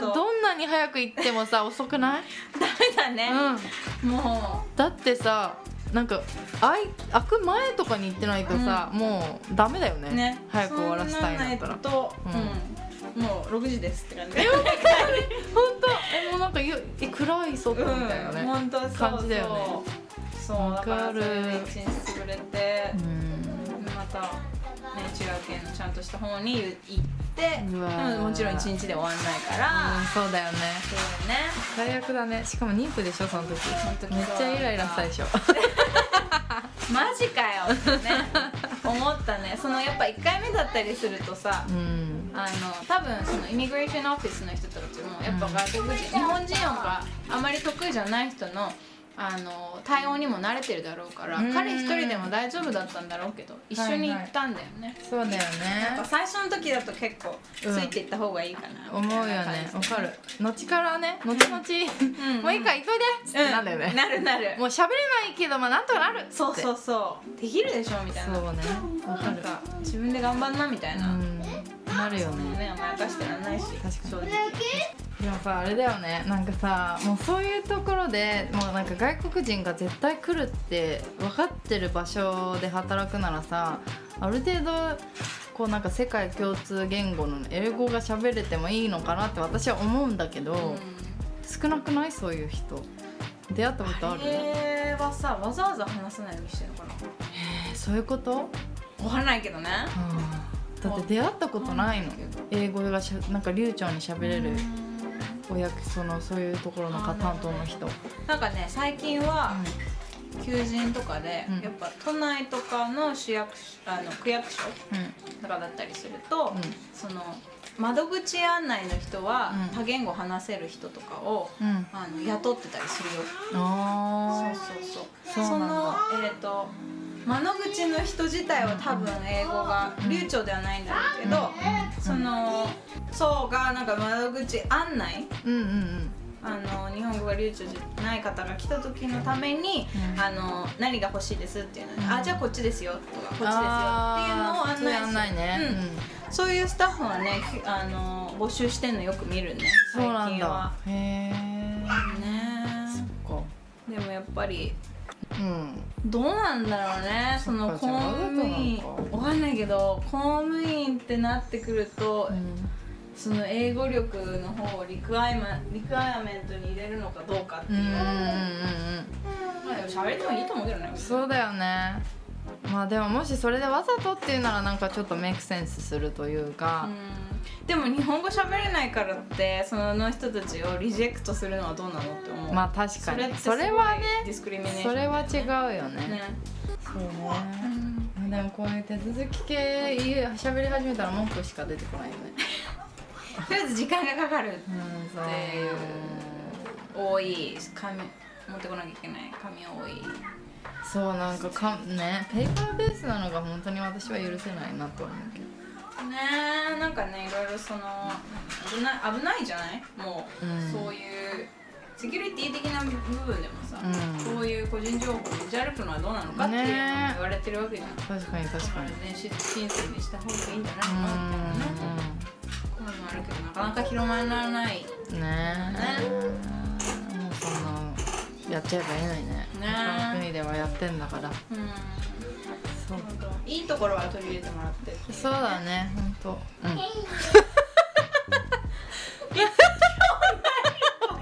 S2: どんなに早く行ってもさ遅くない？[laughs]
S1: ダメだね、
S2: うん。
S1: も
S2: だってさなんかあい開く前とかに行ってないとさ、もうダメだよね。
S1: うね。
S2: 早く終わらせたいんだったら。
S1: と、
S2: うん。
S1: うんもう6時ですって感じ。
S2: 本当。えもうなんかゆえ暗い外みたいなね、
S1: うん、本当そう
S2: 感じだよね。
S1: そうだからそれで一日潰れて、
S2: うん。
S1: また、ね、違う県のちゃんとした方に行ってももちろん一日で終わんないから、
S2: うんそうだよね。
S1: そうだよね。
S2: 最悪だね。しかも妊婦でしょその時。めっちゃイライラしたでしょ
S1: マジかよってね思ったね。そのやっぱ1回目だったりするとさ、
S2: うん。
S1: あの多分そのイミグレーションオフィスの人たちもやっぱ外国人、日本人があまり得意じゃない人のあの対応にも慣れてるだろうから、
S2: うん。
S1: 彼一人でも大丈夫だったんだろうけど一緒に行ったんだよね、
S2: そうだよね。
S1: やっぱ最初の時だと結構つ
S2: うん。
S1: いていった方がいいかな、
S2: 思うよね。わかる。後からね後々、
S1: ん。
S2: もういいから行っといでっつってなんだよね、
S1: なるなる。
S2: もう喋れないけどまあなんとかなる
S1: そうそうそう。できるでしょみたいな。
S2: そうね。わかる。
S1: なんか自分で頑張んなみたいな、
S2: うんなるよね。
S1: ね甘やかしてらんないし。
S2: 確かに。でもさあれだよね。なんかさもうそういうところでもうなんか外国人が絶対来るって分かってる場所で働くならさある程度こうなんか世界共通言語の英語が喋れてもいいのかなって私は思うんだけど、
S1: うん。
S2: 少なくない？そういう人。出会ったことある、
S1: あれはさわざわざ話さないようにしてるのかな。
S2: えーそういうこと、
S1: わからないけどね
S2: だって出会ったことないの。英語がしゃなんか流暢に喋れる。お役そのそういうところのか担当の人、うん、
S1: なんかね最近は、求人とかで、
S2: うん。
S1: やっぱ都内とかの市役所あの区役所
S2: うん。
S1: とかだったりすると、
S2: うん。
S1: その窓口案内の人は、
S2: うん。
S1: 多言語話せる人とかを
S2: うん。
S1: あの雇ってたりするよ。
S2: あ
S1: そうそうそう。
S2: そうなんだ。
S1: のえっ、と窓口の人自体は多分英語が流暢ではないんだろうけど、そのそうがなんか窓口案内
S2: ーうんうんうん。
S1: あの日本語が流暢じゃない方が来た時のために、
S2: うん。
S1: あの何が欲しいですっていうので、
S2: うん。
S1: あじゃあこっちですよとかこっちですよっていうのを案
S2: 内
S1: 内する。
S2: ね、
S1: うん。そういうスタッフはねきあの募集してんのよく見るね
S2: うん、そうなん
S1: 最近は。
S2: だへえ
S1: ね。
S2: そっか。
S1: でもやっぱり
S2: うん。
S1: どうなんだろうねその公務員。
S2: わか
S1: んないけど公務員ってなってくると、その英語力の方をリクワイマリクワイアメントに入れるのかどうかっていう。う、
S2: んうんうんうん
S1: まあでも喋れてもいいと思うけどね。
S2: そうだよねまあでももしそれでわざとっていうならなんかちょっとメイクセンスするというか、
S1: うん。でも日本語喋れないからってその人たちをリジェクトするのはどうなのって思う。
S2: まあ確かに。
S1: それ
S2: はね
S1: ディスクリミネーション
S2: それは違
S1: う
S2: うよね。
S1: ね。
S2: そうね。でもこういう手続き系喋り始めたら文句しか出てこないよね。[laughs]
S1: とりあえず時間がかかるって。いう。多い。紙持ってこなきゃいけない。紙多い
S2: そうなんかかねペーパーベースなのが本当に私は許せないなと思うけど。
S1: ねえなんかねいろいろその危ない危ないじゃない？もう、
S2: うん。
S1: そういうセキュリティ的な部分でもさ、
S2: うん。
S1: そういう個人情報を持ち歩くのはどうなのかっていうの言われてるわけじゃん、
S2: 確かに確かに。
S1: 電子申請にした方がいいんじゃな
S2: う
S1: いのみたいなね
S2: ん。
S1: こういうのあるけどなかなか広まらない。
S2: ねえ。もうそんなやっちゃえばいいのにね。
S1: ね。
S2: 他の国ではやってんだから。
S1: うん。
S2: そう。
S1: いいところは取り入れてもらって
S2: そうだね本当うん。わかん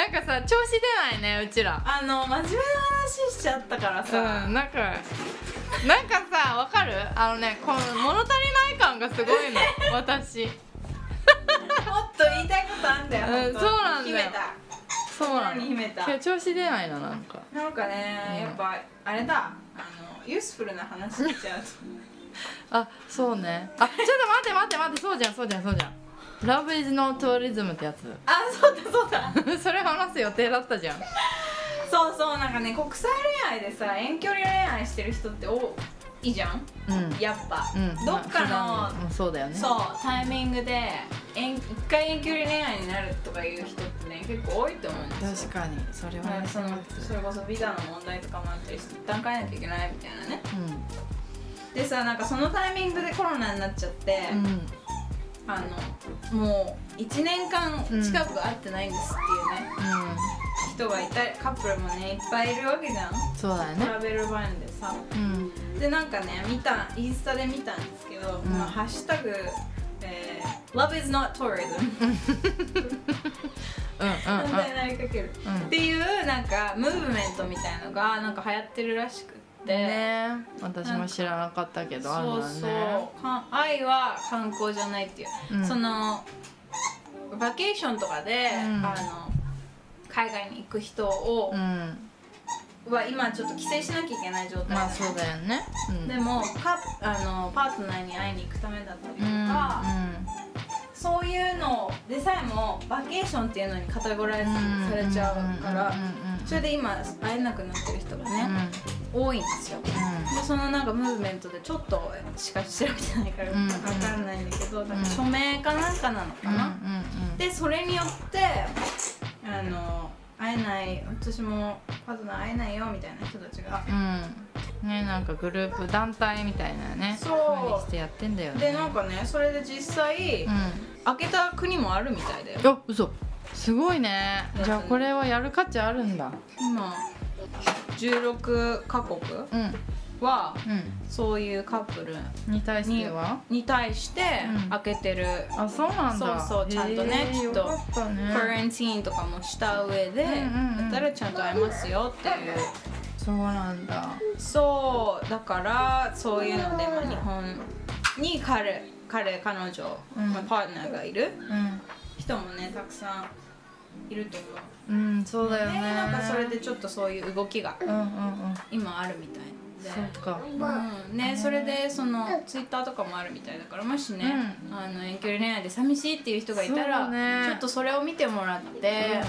S2: ない。なんかさ調子出ないねうちら。
S1: あの真面目な話しちゃったからさ、
S2: うんなんかなんかさわかる？あのねこの物足りない感がすごいの私。[laughs]
S1: もっと言いたいことあんだよ、
S2: うん
S1: 本当。
S2: そうなんだよ。
S1: 秘めた
S2: そうなの。今日調子出ないななんか。
S1: なんかね、
S2: うん。
S1: やっぱあれだ。あのユースフルな話しちゃうと。
S2: あそうね。あちょっと待って待って待ってそうじゃんそうじゃんそうじゃん。Love is no tourism ってやつ。
S1: あそうだそうだ。[laughs]
S2: それ話す予定だったじゃん。
S1: そうそうなんかね国際恋愛でさ遠距離恋愛してる人って多いじゃん？
S2: うん。
S1: やっぱ、
S2: うん。
S1: どっかの、
S2: そうだよね。
S1: そうタイミングで遠一回遠距離恋愛になるとかいう人ってね結構多いと思うんですよ。
S2: 確かに。それはね
S1: そのそれこそビザの問題とかもあったりして一旦変えなきゃいけないみたいなね。でさなんかそのタイミングでコロナになっちゃって、あのもう1年間近く会ってないんですっていうね、
S2: う
S1: 人がいたカップルもねいっぱいいるわけじゃん。
S2: んそうだよね。
S1: トラベルバンでさ。
S2: うん。
S1: でなんかね見たインスタで見たんですけど、
S2: ん。
S1: まあ、ハッシュタグ、えー Love is not tourism [laughs]
S2: うんうん
S1: 反対になりかける、
S2: うん。
S1: っていうなんかムーブメントみたいのがなんか流行ってるらしく
S2: ね。私も知らなかったけど
S1: そうそう。
S2: ね
S1: か愛は観光じゃないっていう、
S2: うん。
S1: そのバケーションとかで、
S2: うん。
S1: あの海外に行く人を、
S2: うん。
S1: は今ちょっと規制しなきゃいけない状態
S2: まあそうだよね。うん。
S1: でもかあのパートナーに会いに行くためだったりと
S2: うん
S1: か、そういうのでさえもバケーションっていうのにカテゴライズされちゃうからそれで今会えなくなってる人がね、多いんですよ。でそのなんかムーブメントでちょっとしか調べてないから
S2: うん。
S1: 分からないんだけど、なんか署名かなんかなのかな、でそれによってあの会えない私もパートナー会えないよみたいな人たちが。
S2: うん。ねなんかグループ団体みたいなね
S1: そう。
S2: してやってんだよね。
S1: でなんかねそれで実際、
S2: うん。
S1: 開けた国もあるみたいだよ。
S2: あ嘘。すごいね。じゃあこれはやる価値あるんだ。
S1: 今16カ国はそういうカップル
S2: に対しては？
S1: に対して
S2: うん。
S1: 開けてる、
S2: あそうなんだ。
S1: そうそうちゃんとねきっと。カレンティーンとかもした上で、だったらちゃんと会えますよっていう。
S2: そうなんだ。
S1: そうだからそういうので、まあ、日本に彼彼彼女、
S2: うん。
S1: まあパートナーがいる
S2: うん。
S1: 人もねたくさんいると思う。
S2: うんそうだよね。
S1: ねなんかそれでちょっとそういう動きが
S2: うんうんうん。
S1: 今あるみたいで。
S2: そうか。
S1: うん。ね、それでそのツイッターとかもあるみたいだからもしね、あの遠距離恋愛で寂しいっていう人がいたら、ちょっとそれを見てもらって、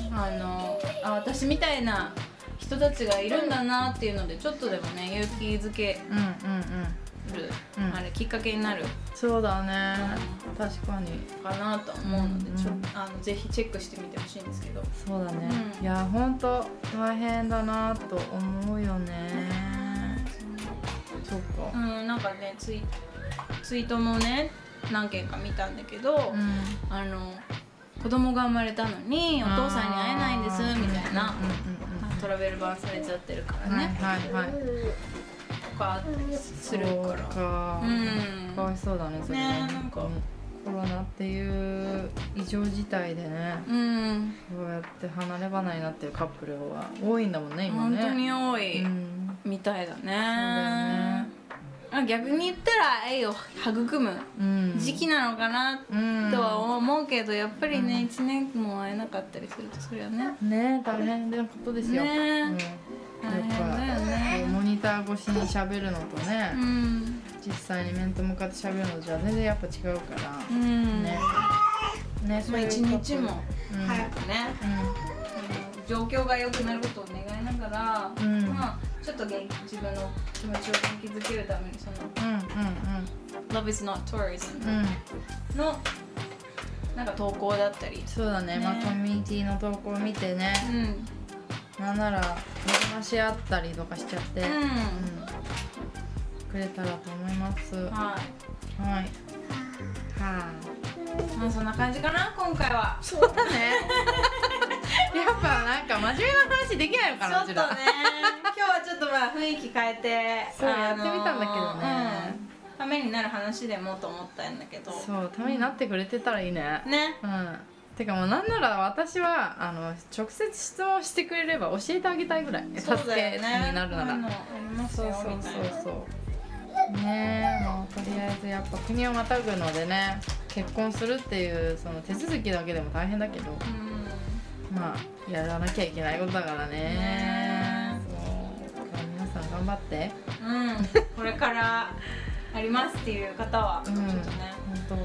S2: うん
S1: うん。あのあ私みたいな人たちがいるんだなっていうのでちょっとでもね勇気づけ
S2: うんうんうん。
S1: る、
S2: うん
S1: あれきっかけになる。
S2: そうだね。確かに。
S1: かなと思うので、
S2: うん
S1: ちょあのぜひチェックしてみてほしいんですけど。
S2: そうだね、
S1: うん。
S2: いやほんと大変だなと思うよね。そうか。
S1: うん、なんかねツイツイートもね何件か見たんだけど、
S2: うん。
S1: あの子供が生まれたのにお父さんに会えないんですみたいな、トラベル版されちゃってるから
S2: はい
S1: ね、
S2: はいはい。
S1: とかするから。
S2: か、
S1: うん。
S2: かわいそうだねそれは。
S1: ねなんか
S2: 本当にコロナっていう異常事態でね
S1: うん。
S2: こうやって離れ離れになってるカップルは多いんだもんね今ね。
S1: 本当に多い、
S2: うん、
S1: みたいだね。
S2: そうだよね。
S1: あ逆に言ったら愛を育む
S2: うん、
S1: 時期なのかな
S2: うん。
S1: とは思うけどやっぱりね1年も会えなかったりするとそれはね。
S2: ね大変なことですよ、
S1: ね。
S2: うん、
S1: 大変だよね。
S2: モニター越しに喋るのとね、
S1: うん
S2: 実際に面と向かって喋るのじゃ全然やっぱ違うから、
S1: うん。
S2: ね。ね
S1: まあ一日も
S2: うん。
S1: 早くね、
S2: う
S1: 状況が良くなることを願いながら、
S2: うん。
S1: まあちょっと元気自分の気持ちを元気づけるためにその
S2: んうん「
S1: Love is not tourism
S2: うん。うん」
S1: のなんか投稿だったり、
S2: そうだね。
S1: ね。
S2: まあコミュニティの投稿を見てね。
S1: うん。
S2: なんなら励まし合ったりとかしちゃって、
S1: うん。
S2: うんくれたらと思います。はい。
S1: はい。
S2: はい。
S1: まあそんな感じかな今回は。
S2: そうだね。[laughs] やっぱなんか真面目な話できないのかなうち
S1: ょっとね。今日はちょっとまあ雰囲気変えて
S2: そう
S1: あのー
S2: やってみたんだけどね。
S1: うん。ためになる話でもと思ったんだけど。
S2: そうためになってくれてたらいいね。
S1: ね。
S2: うん。てかもうなんなら私はあの直接質問してくれれば教えてあげたいぐらい。助
S1: そうだ
S2: けになるなら。
S1: こういうのありますよ
S2: そうそうそうそうねえまあとりあえずやっぱ国をまたぐのでね結婚するっていうその手続きだけでも大変だけど
S1: うん。
S2: まあやらなきゃいけないことだからね。
S1: ね
S2: そう。だから皆さん頑張って。
S1: うん、これからありますっていう方はちょっとね、
S2: うん本当。
S1: いろい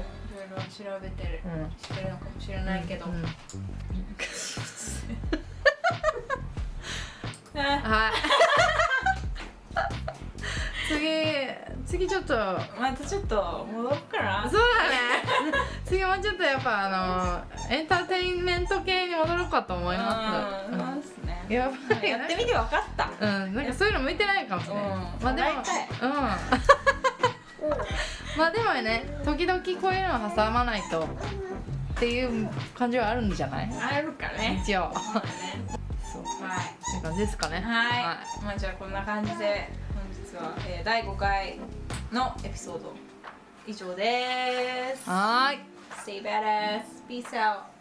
S1: ろ調べてる、
S2: うん。
S1: してるのかもしれないけど、
S2: うん
S1: あ [laughs]
S2: はい。[laughs] 次次ちょっと。
S1: またちょっと戻っから。
S2: そうだね。[laughs] 次もうちょっとやっぱあのエンターテインメント系に戻ろうかと思います、
S1: うんそうですね。
S2: やっぱり
S1: やってみて分かった。
S2: うんなんかそういうの向いてないかもしれない、
S1: うん。
S2: まあでもうん。[laughs] まあでもね時々こういうのを挟まないと。っていう感じはあるんじゃない？
S1: あるかね。
S2: 一応。
S1: そうはい。
S2: って感じですかね。
S1: はい、まあじゃあこんな感じで本日は、えー、第5回のエピソード以上です
S2: はーい
S1: Stay badass. Peace out.